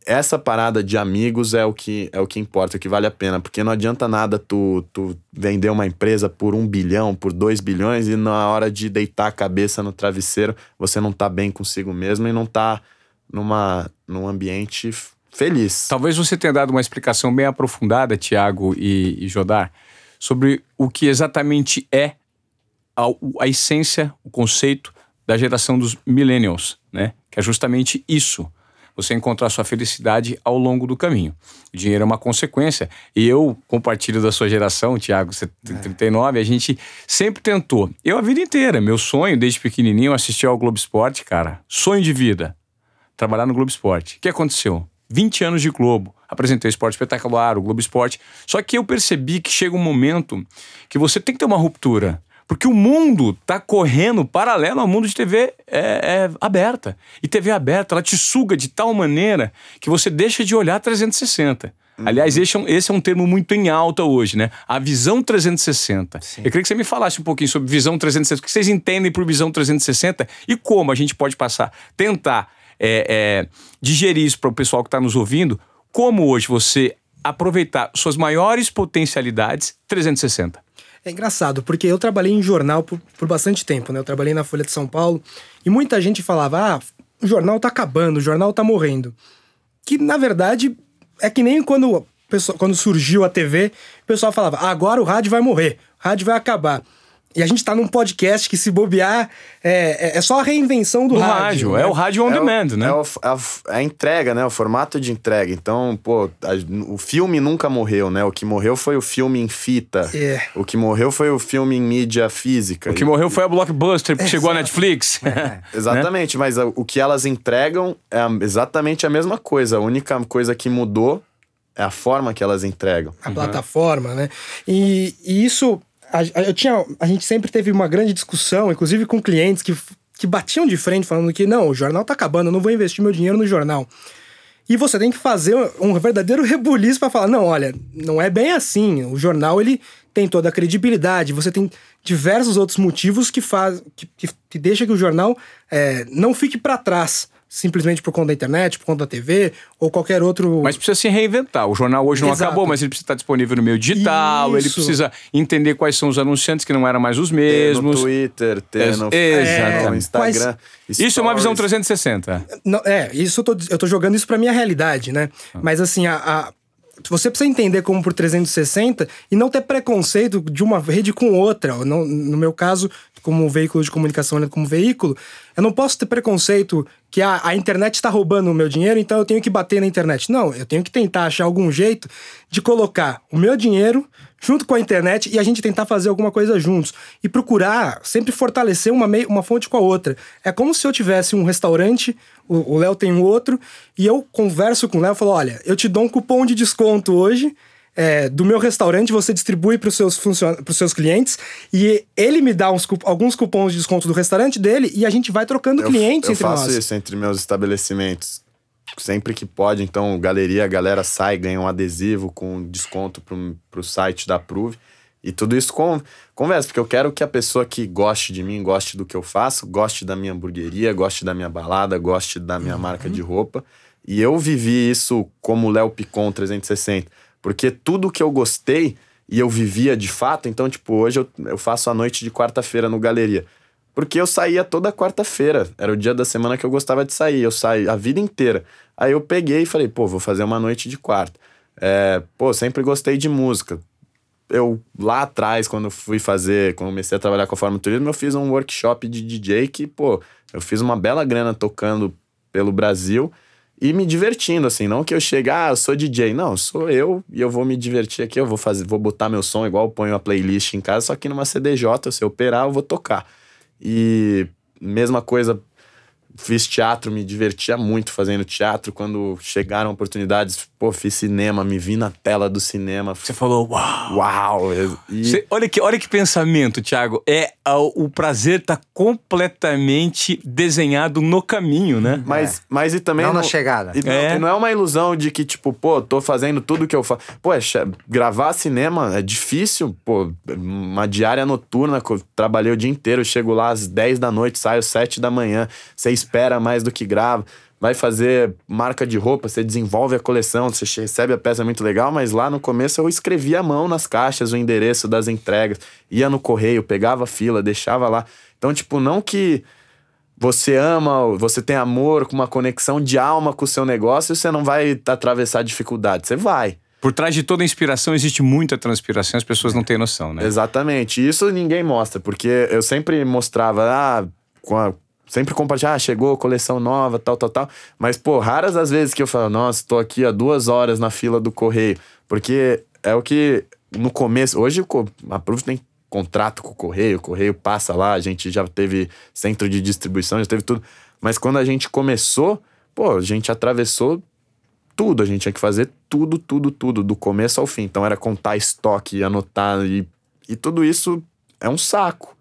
essa parada de amigos é o que é o que importa, é o que vale a pena, porque não adianta nada tu, tu vender uma empresa por um bilhão, por dois bilhões e na hora de deitar a cabeça no travesseiro você não tá bem consigo mesmo e não tá numa num ambiente feliz. Talvez você tenha dado uma explicação bem aprofundada, Tiago e, e Jodar, sobre o que exatamente é a, a essência, o conceito da geração dos millennials, né? Que é justamente isso você encontrar sua felicidade ao longo do caminho. O dinheiro é uma consequência. E eu compartilho da sua geração, Tiago, você tem 39, a gente sempre tentou. Eu a vida inteira, meu sonho desde pequenininho, assistir ao Globo Esporte, cara. Sonho de vida. Trabalhar no Globo Esporte. O que aconteceu? 20 anos de Globo. Apresentei o Esporte Espetacular, o Globo Esporte. Só que eu percebi que chega um momento que você tem que ter uma ruptura. Porque o mundo está correndo paralelo ao mundo de TV é, é, aberta. E TV aberta, ela te suga de tal maneira que você deixa de olhar 360. Uhum. Aliás, esse é, um, esse é, um, termo muito em alta hoje, né? A visão 360. Sim. Eu queria que você me falasse um pouquinho sobre visão 360. O que vocês entendem por visão 360 e como a gente pode passar, tentar é, é digerir isso para o pessoal que está nos ouvindo. Como hoje você aproveitar suas maiores potencialidades 360. É engraçado, porque eu trabalhei em jornal por, por bastante tempo, né? Eu trabalhei na Folha de São Paulo e muita gente falava: ah, o jornal tá acabando, o jornal tá morrendo. Que na verdade é que nem quando, quando surgiu a TV, o pessoal falava: ah, agora o rádio vai morrer, o rádio vai acabar. E a gente está num podcast que, se bobear, é, é, é só a reinvenção do, rádio. rádio né? É o rádio on é demand, o, né? É o, a, a, entrega, né? O formato de entrega. Então, pô, a, o filme nunca morreu, né? O que morreu foi o filme em fita. É. O que morreu foi o filme em mídia física. O que e, morreu foi a Blockbuster, que chegou à Netflix. É. exatamente, né? mas a, o que elas entregam é exatamente a mesma coisa. A única coisa que mudou é a forma que elas entregam. A uhum. plataforma, né? E, e isso a, eu tinha, a gente sempre teve uma grande discussão, inclusive com clientes que, que batiam de frente falando que não, o jornal tá acabando, eu não vou investir meu dinheiro no jornal. E você tem que fazer um verdadeiro rebuliço para falar, não, olha, não é bem assim. O jornal ele tem toda a credibilidade, você tem diversos outros motivos que faz que, que, que deixa que o jornal é, não fique para trás simplesmente por conta da internet, por conta da TV ou qualquer outro. Mas precisa se reinventar. O jornal hoje não Exato. acabou, mas ele precisa estar disponível no meio digital, Isso. ele precisa entender quais são os anunciantes que não eram mais os mesmos. Ter no Twitter, ter no, é, no Instagram. Quais... Isso é uma visão 360. Não, é, isso eu tô, eu tô jogando isso pra minha realidade, né? Ah. Mas assim, a, a você precisa entender como por 360 e não ter preconceito de uma rede com outra. Não, no meu caso, como veículo de comunicação, como veículo, eu não posso ter preconceito que a, a internet está roubando o meu dinheiro, então eu tenho que bater na internet. Não, eu tenho que tentar achar algum jeito de colocar o meu dinheiro junto com a internet e a gente tentar fazer alguma coisa juntos. E procurar sempre fortalecer uma, uma fonte com a outra. É como se eu tivesse um restaurante, o Léo tem um outro, e eu converso com o Léo e falo: olha, eu te dou um cupom de desconto hoje é, do meu restaurante, você distribui para os seus, funcion... seus clientes e ele me dá uns, alguns cupons de desconto do restaurante dele e a gente vai trocando eu, clientes eu entre nós. Eu faço isso entre meus estabelecimentos. Sempre que pode, então, galeria, a galera sai, ganha um adesivo com desconto para o site da Prove. E tudo isso com conversa, porque eu quero que a pessoa que goste de mim, goste do que eu faço, goste da minha hamburgueria, goste da minha balada, goste da minha uhum. marca de roupa. E eu vivi isso como Léo Picon 360 porque tudo que eu gostei e eu vivia de fato, então, tipo, hoje eu, eu faço a noite de quarta-feira no Galeria. Porque eu saía toda quarta-feira. Era o dia da semana que eu gostava de sair. Eu saí a vida inteira. Aí eu peguei e falei, pô, vou fazer uma noite de quarta. É, pô, sempre gostei de música. Eu, lá atrás, quando fui fazer, quando comecei a trabalhar com a Forma Turismo, eu fiz um workshop de DJ que, pô, eu fiz uma bela grana tocando pelo Brasil e me divertindo, assim, não que eu chegue, ah, eu sou DJ. Não, sou eu e eu vou me divertir aqui, eu vou fazer, vou botar meu som igual eu ponho a playlist em casa, só que numa CDJ, se eu operar, eu vou tocar. E mesma coisa, fiz teatro, me divertia muito fazendo teatro. Quando chegaram oportunidades, pô, fiz cinema, me vi na tela do cinema. Você falou, uau! Uau! E, Cê- olha, que, olha que pensamento, Thiago. É a- o prazer tá completamente desenhado no caminho, né? mas, mas e também. Não na não- chegada. E não, É. não é uma ilusão de que, tipo, pô, tô fazendo tudo que eu faço. Pô, é gravar cinema é difícil, pô, uma diária noturna, que eu trabalhei o dia inteiro, chego lá às 10 da noite, saio às 7 da manhã, você espera mais do que grava. Vai fazer marca de roupa, você desenvolve a coleção, você recebe a peça é muito legal, mas lá no começo eu escrevia à mão nas caixas o endereço das entregas, ia no correio, pegava a fila, deixava lá. Então, tipo, não que você ama, você tem amor, com uma conexão de alma com o seu negócio, você não vai atravessar dificuldade. Você vai. Por trás de toda a inspiração existe muita transpiração, as pessoas não têm noção, né? Exatamente. Isso ninguém mostra, porque eu sempre mostrava, ah, com a- sempre compartilhava, ah, chegou coleção nova, tal, tal, tal. Mas, pô, raras as vezes que eu falo, nossa, tô aqui há duas horas na fila do correio. Porque é o que no começo, hoje a Proof tem contrato com o correio, o correio passa lá, a gente já teve centro de distribuição, já teve tudo. Mas quando a gente começou, pô, a gente atravessou tudo, a gente tinha que fazer tudo, tudo, tudo, do começo ao fim. Então era contar estoque, anotar e, e tudo isso é um saco.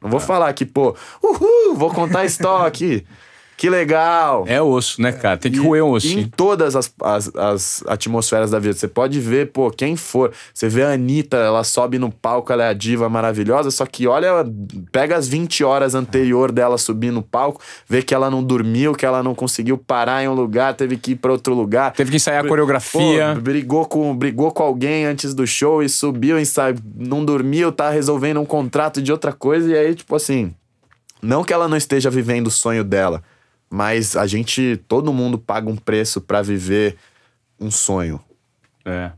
Não, vou falar que, pô, uhul, vou contar estoque, que legal. É osso, né, cara? Tem que E- roer um e Em todas as, as, as atmosferas da vida. Você pode ver, pô, quem for. Você vê a Anitta, ela sobe no palco, ela é a diva maravilhosa, só que olha, pega as 20 horas anterior dela subir no palco, vê que ela não dormiu, que ela não conseguiu parar em um lugar, teve que ir pra outro lugar. Teve que ensaiar a Pô, coreografia. brigou com, brigou com alguém antes do show e subiu, ensa... não dormiu, tá resolvendo um contrato de outra coisa. E aí, tipo assim, não que ela não esteja vivendo o sonho dela, mas a gente, todo mundo paga um preço pra viver um sonho. É.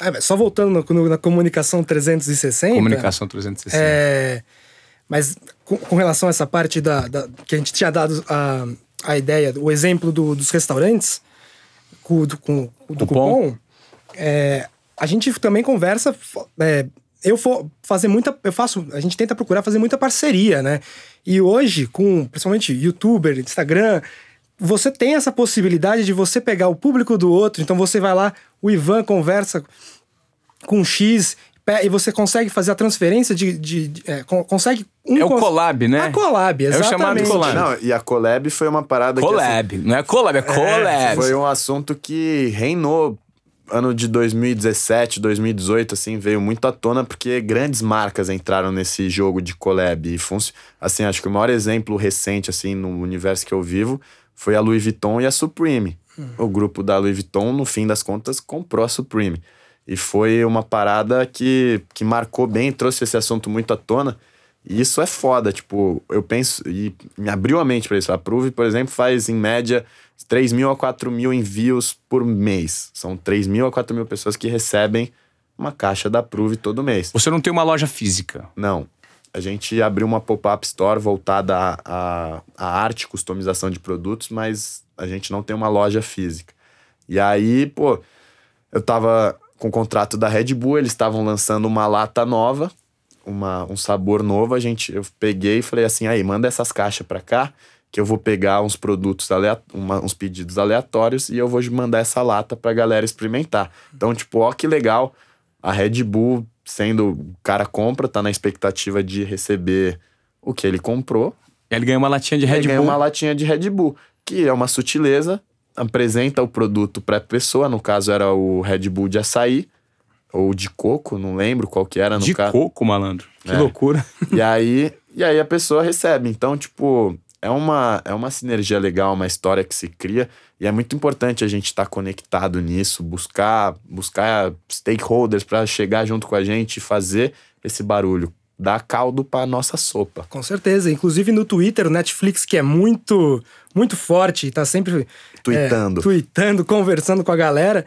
Ah, mas só voltando no- no- na comunicação 360. Comunicação 360. É, mas com, com relação a essa parte da, da- que a gente tinha dado a, a ideia, o exemplo do- dos restaurantes com, do, com- do Cupom. cupom, é, a gente também conversa. é, eu for fazer muita. Eu faço. A gente tenta procurar fazer muita parceria, né? E hoje, com principalmente youtuber, Instagram, você tem essa possibilidade de você pegar o público do outro. Então você vai lá, o Ivan conversa com X e você consegue fazer a transferência de. de- de- é, con- consegue. um É o collab, né? A collab, É o exatamente. chamado collab. Não, e a collab foi uma parada que. assim, Collab. Não é collab, é collab. Foi um assunto que reinou ano de 2017, 2018, assim, veio muito à tona porque grandes marcas entraram nesse jogo de collab e assim, acho que o maior exemplo recente assim no universo que eu vivo foi a Louis Vuitton e a Supreme. O grupo da Louis Vuitton, no fim das contas, comprou a Supreme. E foi uma parada que, que marcou bem, trouxe esse assunto muito à tona. E isso é foda, tipo, eu penso, e me abriu a mente pra isso. A Prove, por exemplo, faz em média 3 mil a 4 mil envios por mês. São 3 mil a 4 mil pessoas que recebem uma caixa da Prove todo mês. Você não tem uma loja física. Não. A gente abriu uma pop-up store voltada à, à, à arte, customização de produtos, mas a gente não tem uma loja física. E aí, pô, eu tava com o contrato da Red Bull, eles estavam lançando uma lata nova, uma, um sabor novo. A gente, eu peguei e falei assim: aí, manda essas caixas pra cá, que eu vou pegar uns produtos, uma- uns pedidos aleatórios e eu vou mandar essa lata pra galera experimentar. Então, tipo, ó, que legal. A Red Bull, sendo o cara compra, tá na expectativa de receber o que ele comprou. Ele ganha uma latinha de Red Ele ganha Bull. uma latinha de Red Bull, que é uma sutileza, apresenta o produto pra pessoa, no caso era o Red Bull de açaí, ou de coco, não lembro qual que era no De caso. coco, malandro. Que É. loucura. E aí, e aí a pessoa recebe. Então, tipo, é uma, é uma sinergia legal, uma história que se cria. E é muito importante a gente estar conectado nisso, buscar, buscar stakeholders para chegar junto com a gente e fazer esse barulho. Dar caldo pra nossa sopa. Com certeza. Inclusive no Twitter, o Netflix, que é muito, muito forte, tá sempre. Tweetando. É, tweetando, conversando com a galera.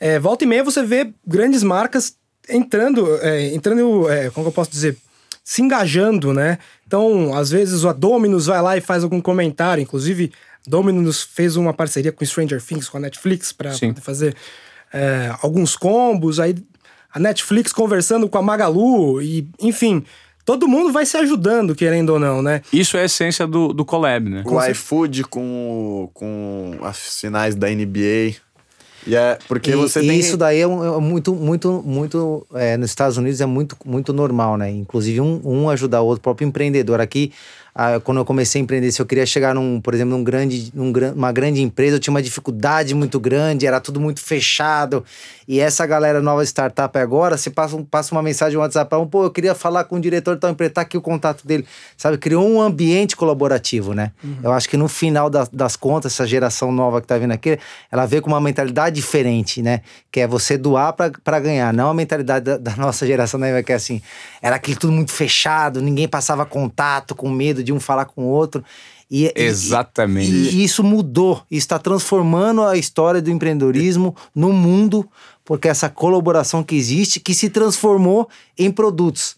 É, volta e meia você vê grandes marcas entrando, é, entrando, é, como que eu posso dizer? Se engajando, né? Então, às vezes a Dominus vai lá e faz algum comentário. Inclusive, Dominus fez uma parceria com Stranger Things, com a Netflix, para fazer é, alguns combos. Aí a Netflix conversando com a Magalu, e enfim, todo mundo vai se ajudando, querendo ou não, né? Isso é a essência do, do collab, né? O iFood com, com as finais da NBA. E é porque E, você e tem. isso daí é, um- é muito, muito, muito. é, nos Estados Unidos é muito, muito normal, né? Inclusive um, um ajudar o outro, o próprio empreendedor. Aqui, ah, quando eu comecei a empreender, se eu queria chegar num, por exemplo, num grande, num, uma grande empresa, eu tinha uma dificuldade muito grande, era tudo muito fechado. E essa galera nova startup agora, você passa, um- passa uma mensagem no WhatsApp, um, pô, eu queria falar com o diretor tal empresa, tá aqui o contato dele. Sabe, criou um ambiente colaborativo, né? Eu acho que no final das, das contas, essa geração nova que tá vindo aqui, ela veio com uma mentalidade diferente, né? Que é você doar pra- pra ganhar, não a mentalidade da, da nossa geração, né? Que é assim, era aquilo tudo muito fechado, ninguém passava contato, com medo de um falar com o outro. E, e- Exatamente. e isso mudou, está transformando a história do empreendedorismo no mundo, porque essa colaboração que existe, que se transformou em produtos.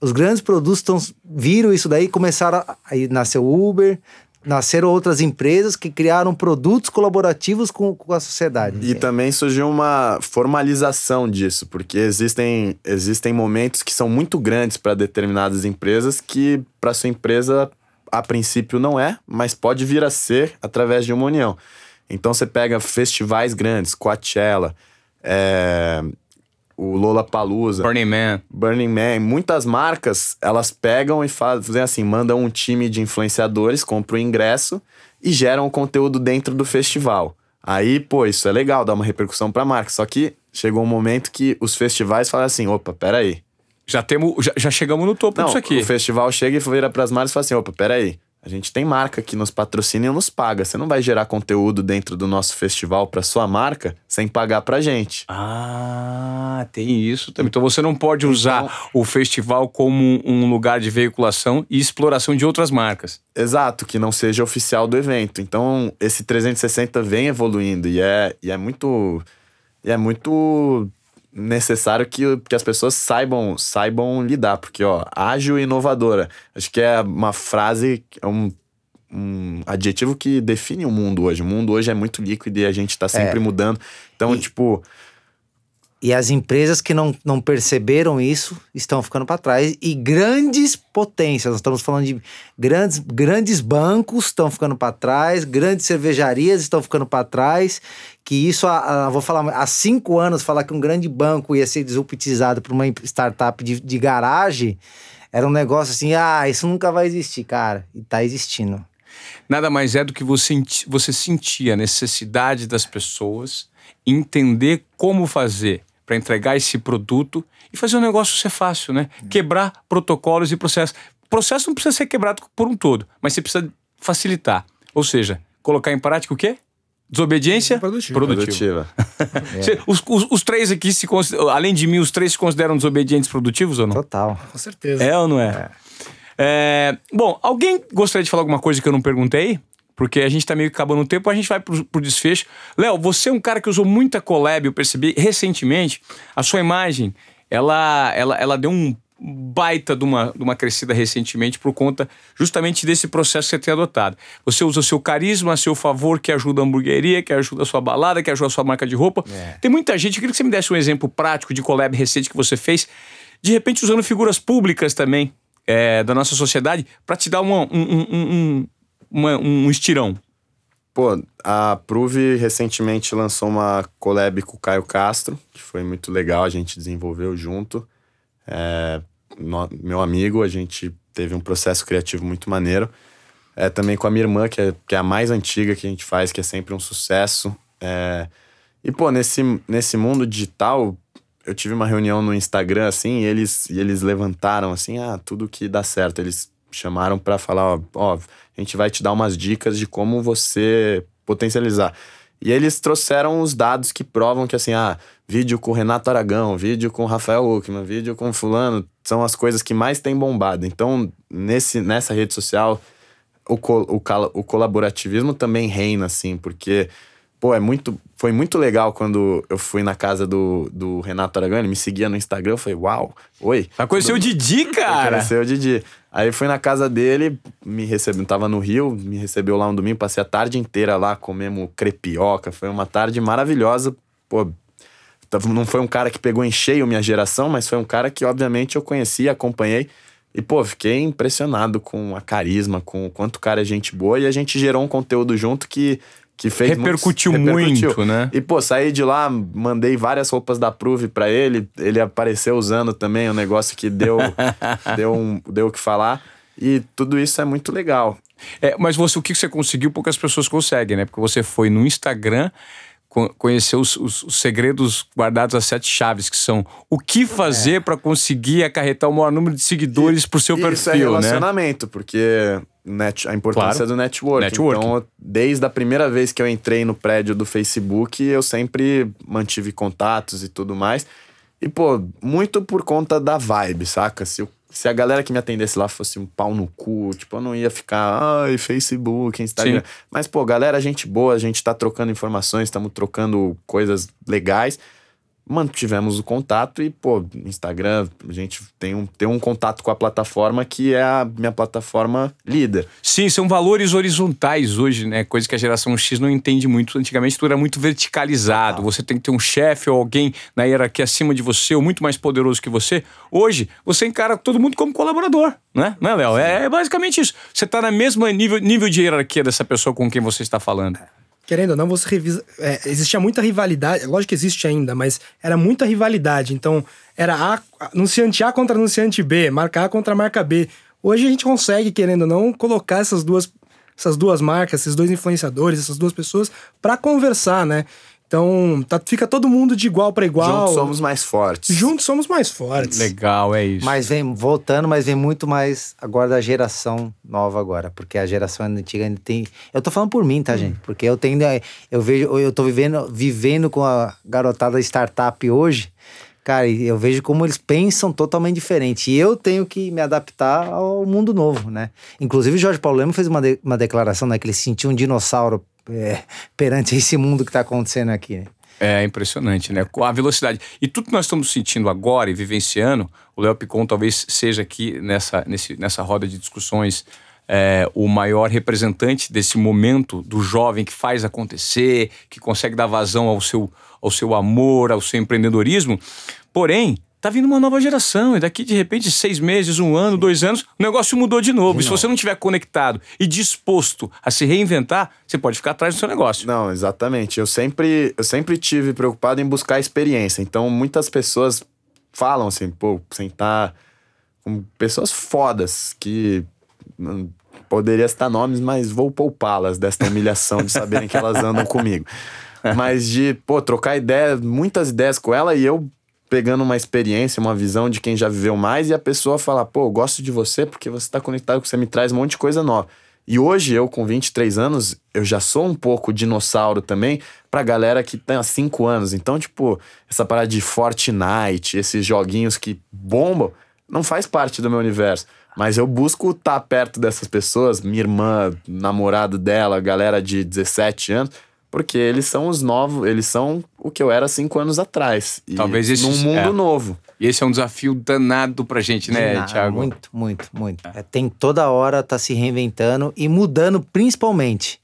Os grandes produtos tão, viram isso daí, começaram a, aí nasceu o Uber, nasceram outras empresas que criaram produtos colaborativos com, com a sociedade. E também surgiu uma formalização disso, porque existem, existem momentos que são muito grandes para determinadas empresas que para sua empresa a princípio não é, mas pode vir a ser através de uma união. Então você pega festivais grandes, Coachella, é, o Lollapalooza, Burning Man. Burning Man, muitas marcas, elas pegam e fazem assim, mandam um time de influenciadores, compram o ingresso e geram o conteúdo dentro do festival. Aí, pô, isso é legal, dá uma repercussão pra marca. Só que chegou um momento que os festivais falam assim, opa, peraí. Já, temos, já, já chegamos no topo Não, disso aqui. o festival chega e vira pras marcas e fala assim, opa, peraí. A gente tem marca que nos patrocina e nos paga. Você não vai gerar conteúdo dentro do nosso festival pra sua marca sem pagar pra gente. Ah, tem isso também. Então você não pode usar o festival como um lugar de veiculação e exploração de outras marcas. Exato, que não seja oficial do evento. Então, esse 360 vem evoluindo e é, e é muito e é muito necessário que, que as pessoas saibam saibam lidar, porque ó, ágil e inovadora. Acho que é uma frase, é um, um adjetivo que define o mundo hoje. O mundo hoje é muito líquido e a gente tá sempre mudando. Então, E- tipo, E as empresas que não, não perceberam isso estão ficando para trás. E grandes potências, nós estamos falando de grandes, grandes bancos estão ficando para trás, grandes cervejarias estão ficando para trás. Que isso, há, vou falar, há cinco anos, falar que um grande banco ia ser disruptizado por uma startup de, de garagem era um negócio assim: ah, isso nunca vai existir, cara. E tá existindo. Nada mais é do que você, você sentir a necessidade das pessoas, entender como fazer para entregar esse produto e fazer o negócio ser fácil, né? Quebrar protocolos e processos. O processo não precisa ser quebrado por um todo, mas você precisa facilitar. Ou seja, colocar em prática o quê? Desobediência Produtiva. produtiva. produtiva. Você- os, os- os três aqui, se além de mim, os três se consideram desobedientes produtivos ou não? Total. Com certeza. É ou não é? É, Bom, alguém gostaria de falar alguma coisa que eu não perguntei? Porque a gente tá meio que acabando o tempo, a gente vai pro, pro desfecho. Léo, você é um cara que usou muita collab, eu percebi recentemente. A sua imagem, ela, ela, ela deu um baita de uma, de uma crescida recentemente por conta justamente desse processo que você tem adotado. Você usa o seu carisma a seu favor, que ajuda a hamburgueria, que ajuda a sua balada, que ajuda a sua marca de roupa. Tem muita gente, eu queria que você me desse um exemplo prático de collab recente que você fez, de repente usando figuras públicas também é, da nossa sociedade, para te dar uma- um, um, um, um, uma- um estirão. Pô, a Prove recentemente lançou uma collab com o Caio Castro, que foi muito legal, a gente desenvolveu junto. É, no- meu amigo, a gente teve um processo criativo muito maneiro. É, também com a minha irmã, que é, que é a mais antiga que a gente faz, que é sempre um sucesso. É, e, pô, nesse, nesse mundo digital, eu tive uma reunião no Instagram, assim, e eles, e eles levantaram, assim, ah, tudo que dá certo. Eles chamaram pra falar, ó, ó, a gente vai te dar umas dicas de como você potencializar. E eles trouxeram os dados que provam que, assim, ah, vídeo com Renato Aragão, vídeo com Rafael Uckman, vídeo com fulano, são as coisas que mais têm bombado. Então, nesse, nessa rede social, o, co- o, o colaborativismo também reina, assim, porque, pô, é muito, foi muito legal quando eu fui na casa do, do Renato Aragão, ele me seguia no Instagram, eu falei, uau, oi. Vai conhecer o Didi, cara! Conheceu o Didi. Aí fui na casa dele, me recebeu, tava no Rio, me recebeu lá um domingo, passei a tarde inteira lá, comemos crepioca, foi uma tarde maravilhosa. Pô, não foi um cara que pegou em cheio minha geração, mas foi um cara que obviamente eu conheci, acompanhei. E, pô, fiquei impressionado com a carisma, com o quanto o cara é gente boa. E a gente gerou um conteúdo junto que, que fez Repercutiu muitos- muito, né? E, pô, saí de lá, mandei várias roupas da Prove pra ele. Ele apareceu usando também, um negócio que deu, deu, um, deu o que falar. E tudo isso é muito legal. É, mas você, o que você conseguiu, poucas pessoas conseguem, né? Porque você foi no Instagram, co- conheceu os, os- os segredos guardados às sete chaves, que são o que fazer pra conseguir acarretar o maior número de seguidores pro seu E Isso é perfil, né? relacionamento, porque net, a importância Claro. do network. Então, desde a primeira vez que eu entrei no prédio do Facebook, eu sempre mantive contatos e tudo mais. E, pô, muito por conta da vibe, saca? Se, eu- se a galera que me atendesse lá fosse um pau no cu, tipo, eu não ia ficar, ai, Facebook, Instagram. Sim. Mas, pô, galera, gente boa, a gente tá trocando informações, estamos trocando coisas legais mantivemos o contato e, pô, Instagram, a gente tem um, tem um contato com a plataforma que é a minha plataforma líder. Sim, são valores horizontais hoje, né? Coisa que a geração X não entende muito. Antigamente tudo era muito verticalizado. Você tem que ter um chefe ou alguém na hierarquia acima de você ou muito mais poderoso que você. Hoje, você encara todo mundo como colaborador, né? Não é, Léo? É, basicamente isso. Você tá na mesma nível, nível de hierarquia dessa pessoa com quem você está falando. Querendo ou não, você revisa. é, existia muita rivalidade, lógico que existe ainda, mas era muita rivalidade. Então, era A, anunciante A contra anunciante B, marca A contra marca B. Hoje a gente consegue, querendo ou não, colocar essas duas, essas duas marcas, esses dois influenciadores, essas duas pessoas, para conversar, né? Então, tá- fica todo mundo de igual para igual. Juntos somos mais fortes. Juntos somos mais fortes. Legal, é isso. Mas vem voltando, mas vem muito mais agora da geração nova agora, porque a geração antiga ainda tem. Eu tô falando por mim, tá, gente? Porque eu tenho, eu vejo, eu tô vivendo, vivendo com a garotada startup hoje. Cara, e eu vejo como eles pensam totalmente diferente. E eu tenho que me adaptar ao mundo novo, né? Inclusive, o Jorge Paulo Lema fez uma, de- uma declaração, né? Que ele sentiu um dinossauro é, perante esse mundo que tá acontecendo aqui, né? É impressionante, né? A velocidade. E tudo que nós estamos sentindo agora e vivenciando, o Léo Picon talvez seja aqui nessa, nesse, nessa roda de discussões é, o maior representante desse momento do jovem que faz acontecer, que consegue dar vazão ao seu, ao seu amor, ao seu empreendedorismo. Porém, tá vindo uma nova geração e daqui de repente seis meses, um ano, dois anos, o negócio mudou de novo. e se você não estiver conectado e disposto a se reinventar, você pode ficar atrás do seu negócio. Não, exatamente. Eu sempre, eu sempre tive preocupado em buscar experiência. Então, muitas pessoas falam assim, pô, sentar com pessoas fodas que poderia citar nomes, mas vou poupá-las desta humilhação de saberem que elas andam comigo. Mas de, pô, trocar ideia, muitas ideias com ela e eu pegando uma experiência, uma visão de quem já viveu mais e a pessoa falar, pô, eu gosto de você porque você tá conectado, você me traz um monte de coisa nova. E hoje, eu com 23 anos, eu já sou um pouco dinossauro também pra galera que tem há 5 anos. Então, tipo, essa parada de Fortnite, esses joguinhos que bombam, não faz parte do meu universo. Mas eu busco estar perto dessas pessoas, minha irmã, namorado dela, galera de 17 anos, porque eles são os novos, eles são o que eu era cinco anos atrás. E Talvez num mundo é. novo. E esse é um desafio danado pra gente, né, Ah, Thiago? Muito, muito, muito. É, tem toda hora tá se reinventando e mudando principalmente,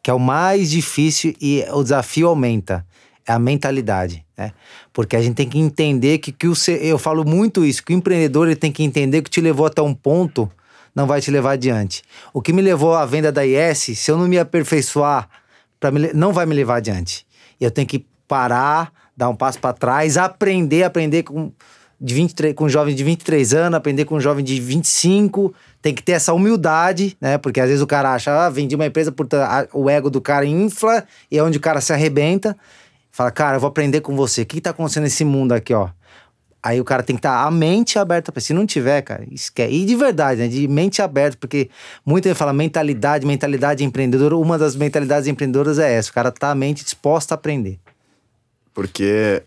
que é o mais difícil e o desafio aumenta, é a mentalidade, né? Porque a gente tem que entender que, que o ser, eu falo muito isso, que o empreendedor ele tem que entender que te levou até um ponto não vai te levar adiante. O que me levou à venda da IS, se eu não me aperfeiçoar, le- não vai me levar adiante. E eu tenho que parar, dar um passo para trás, aprender, aprender com de 23, com um jovem de 23 anos, aprender com um jovem de 25, tem que ter essa humildade, né? Porque às vezes o cara acha, ah, vendi uma empresa, por o ego do cara infla e é onde o cara se arrebenta. Fala, cara, eu vou aprender com você. O que, que tá acontecendo nesse mundo aqui, ó? Aí o cara tem que estar a mente aberta para Se não tiver, cara, esquece. E de verdade, né? De mente aberta, porque muita gente fala mentalidade, mentalidade empreendedora. Uma das mentalidades empreendedoras é essa. O cara tá a mente disposta a aprender. Porque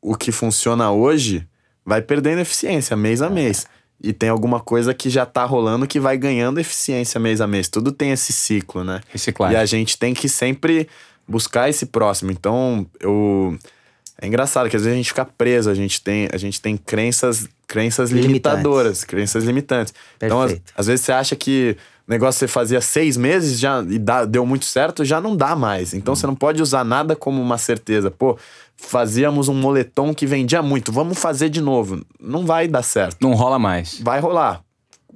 o que funciona hoje vai perdendo eficiência mês a mês. E tem alguma coisa que já tá rolando que vai ganhando eficiência mês a mês. Tudo tem esse ciclo, né? Reciclagem. E a gente tem que sempre buscar esse próximo. Então, eu. É engraçado que às vezes a gente fica preso, a gente tem, a gente tem crenças, crenças Limitantes. limitadoras, crenças limitantes. Então, às, Perfeito. às vezes você acha que o negócio que você fazia seis meses já e dá- deu muito certo, já não dá mais. Então você não pode usar nada como uma certeza. Pô, fazíamos um moletom que vendia muito, vamos fazer de novo. Não vai dar certo. Não rola mais. Vai rolar.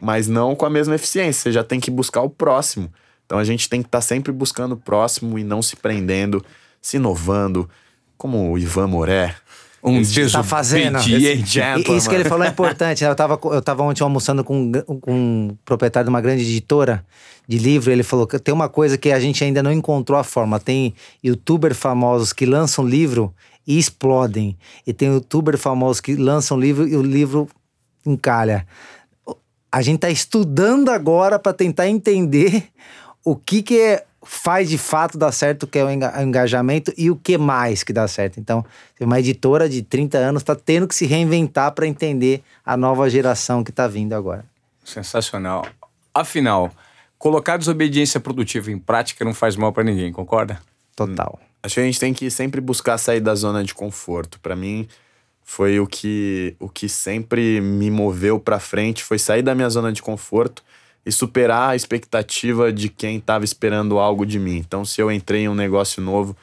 mas não com a mesma eficiência. Você já tem que buscar o próximo. Então a gente tem que estar tá sempre buscando o próximo e não se prendendo, se inovando, como o Ivan Moré. Um tá fazendo. Isso que ele falou é importante. Né? Eu tava, eu tava ontem almoçando com, com um proprietário de uma grande editora de livro. Ele falou que tem uma coisa que a gente ainda não encontrou a forma. Tem youtubers famosos que lançam livro e explodem. E tem youtubers famosos que lançam livro e o livro encalha. A gente tá estudando agora para tentar entender o que, que é faz de fato dar certo, que é o engajamento, e o que mais que dá certo. Então, uma editora de 30 anos está tendo que se reinventar para entender a nova geração que está vindo agora. Sensacional. Afinal, colocar desobediência produtiva em prática não faz mal para ninguém, concorda? Total. Hum. Acho que a gente tem que sempre buscar sair da zona de conforto. Para mim, foi o que, o que sempre me moveu para frente, foi sair da minha zona de conforto e superar a expectativa de quem estava esperando algo de mim. Então, se eu entrei em um negócio novo,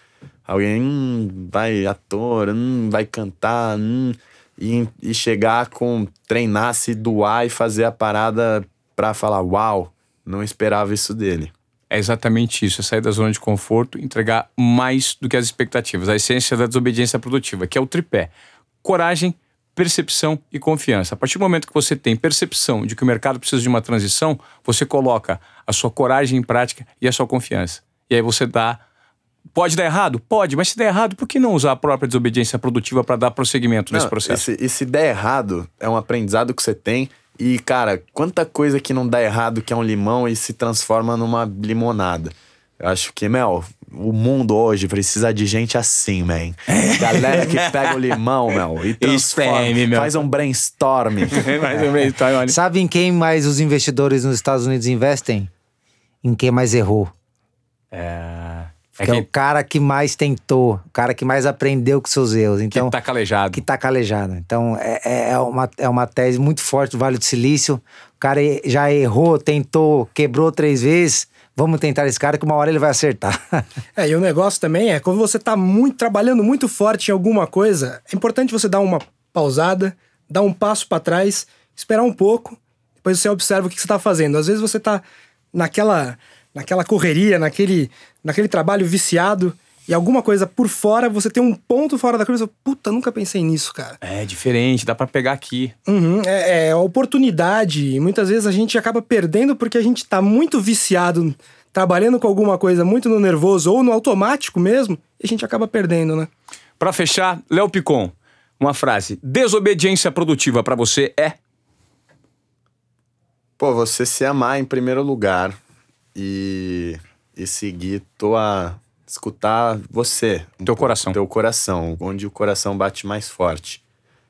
alguém hum, vai ator, hum, vai cantar, hum, e, e chegar com treinar, se doar e fazer a parada para falar, uau, não esperava isso dele. É exatamente isso, é sair da zona de conforto, entregar mais do que as expectativas. A essência da desobediência produtiva, que é o tripé. Coragem, percepção e confiança. A partir do momento que você tem percepção de que o mercado precisa de uma transição, você coloca a sua coragem em prática e a sua confiança. E aí você dá. Pode dar errado? Pode, mas se der errado, por que não usar a própria desobediência produtiva para dar prosseguimento não, nesse processo? E se, e se der errado, é um aprendizado que você tem. E, cara, quanta coisa que não dá errado que é um limão e se transforma numa limonada. Eu acho que, Mel, o mundo hoje precisa de gente assim, man. Galera que pega o limão, Mel, e transforma, meu. faz um brainstorm. faz um brainstorm. Sabe em quem mais os investidores nos Estados Unidos investem? Em quem mais errou. É... É que é o cara que mais tentou, o cara que mais aprendeu com seus erros. Então, que tá calejado. Que tá calejado. Então, é, é, é uma, é uma tese muito forte do Vale do Silício. O cara já errou, tentou, quebrou três vezes vamos tentar esse cara que uma hora ele vai acertar. é, e o negócio também é, quando você tá muito trabalhando muito forte em alguma coisa, é importante você dar uma pausada, dar um passo para trás, esperar um pouco, depois você observa o que você tá fazendo. Às vezes você tá naquela naquela correria, naquele naquele trabalho viciado, e alguma coisa por fora, você tem um ponto fora da cabeça. Puta, nunca pensei nisso, cara. É diferente, dá para pegar aqui. Uhum, é, é oportunidade. E muitas vezes a gente acaba perdendo porque a gente tá muito viciado, trabalhando com alguma coisa muito no nervoso ou no automático mesmo, e a gente acaba perdendo, né? Para fechar, Léo Picon, uma frase. Desobediência produtiva para você é? Pô, você se amar em primeiro lugar e, e seguir tua escutar você. Teu coração. Teu coração, onde o coração bate mais forte.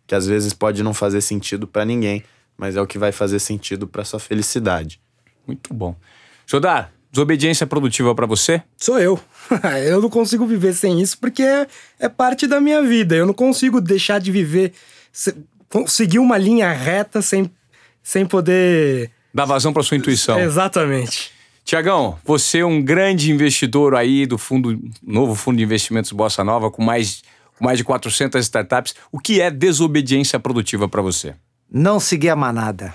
Que às vezes pode não fazer sentido para ninguém, mas é o que vai fazer sentido para sua felicidade. Muito bom. Jodar, desobediência produtiva para você? Sou eu. eu não consigo viver sem isso porque é, é parte da minha vida. Eu não consigo deixar de viver, seguir uma linha reta sem, sem poder. Dar vazão para sua intuição. Exatamente. Tiagão, você é um grande investidor aí do fundo novo fundo de investimentos Bossa Nova com mais, com mais de 400 startups. O que é desobediência produtiva para você? Não seguir a manada.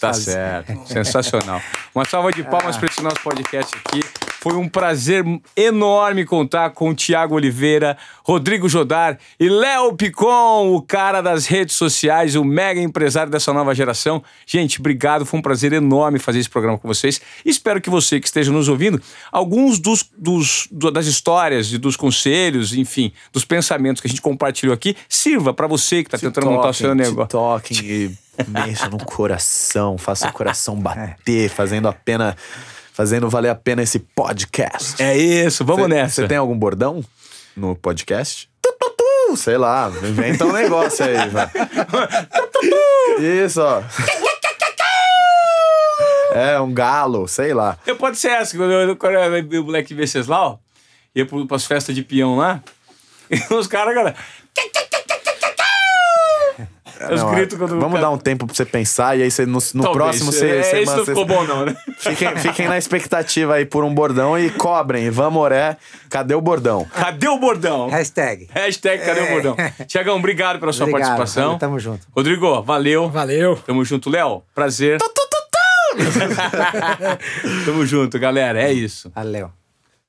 Tá Faz. certo. Sensacional. Uma salva de palmas ah. para esse nosso podcast aqui. Foi um prazer enorme contar com o Tiago Oliveira, Rodrigo Jodar e Léo Picon, o cara das redes sociais, o mega empresário dessa nova geração. Gente, obrigado. Foi um prazer enorme fazer esse programa com vocês. Espero que você que esteja nos ouvindo, alguns dos, dos das histórias e dos conselhos, enfim, dos pensamentos que a gente compartilhou aqui, sirva para você que está tentando montar o seu negócio. Toquem e mexa no coração, faça o coração bater, fazendo a pena fazendo valer a pena esse podcast. É isso, vamos cê, nessa. Você tem algum bordão no podcast? Sei lá, inventa um negócio aí, vai. Isso, ó. É, um galo, sei lá. Eu pode ser essa, quando o moleque Venceslau, ia pras festas de peão lá, e os caras, cara. Os não, gritos quando Vamos dar um tempo pra você pensar e aí você, no, no próximo você. É, você isso não ficou bom, não, né? Fiquem, fiquem na expectativa aí por um bordão e cobrem. Vamoré, cadê o bordão? Cadê o bordão? Hashtag. Hashtag cadê é. o bordão? Tiagão, obrigado pela sua obrigado, participação. Tamo junto. Rodrigo, valeu. Valeu. Tamo junto. Léo, prazer. Tu, tu, tu, Tamo junto, galera. É isso. Valeu.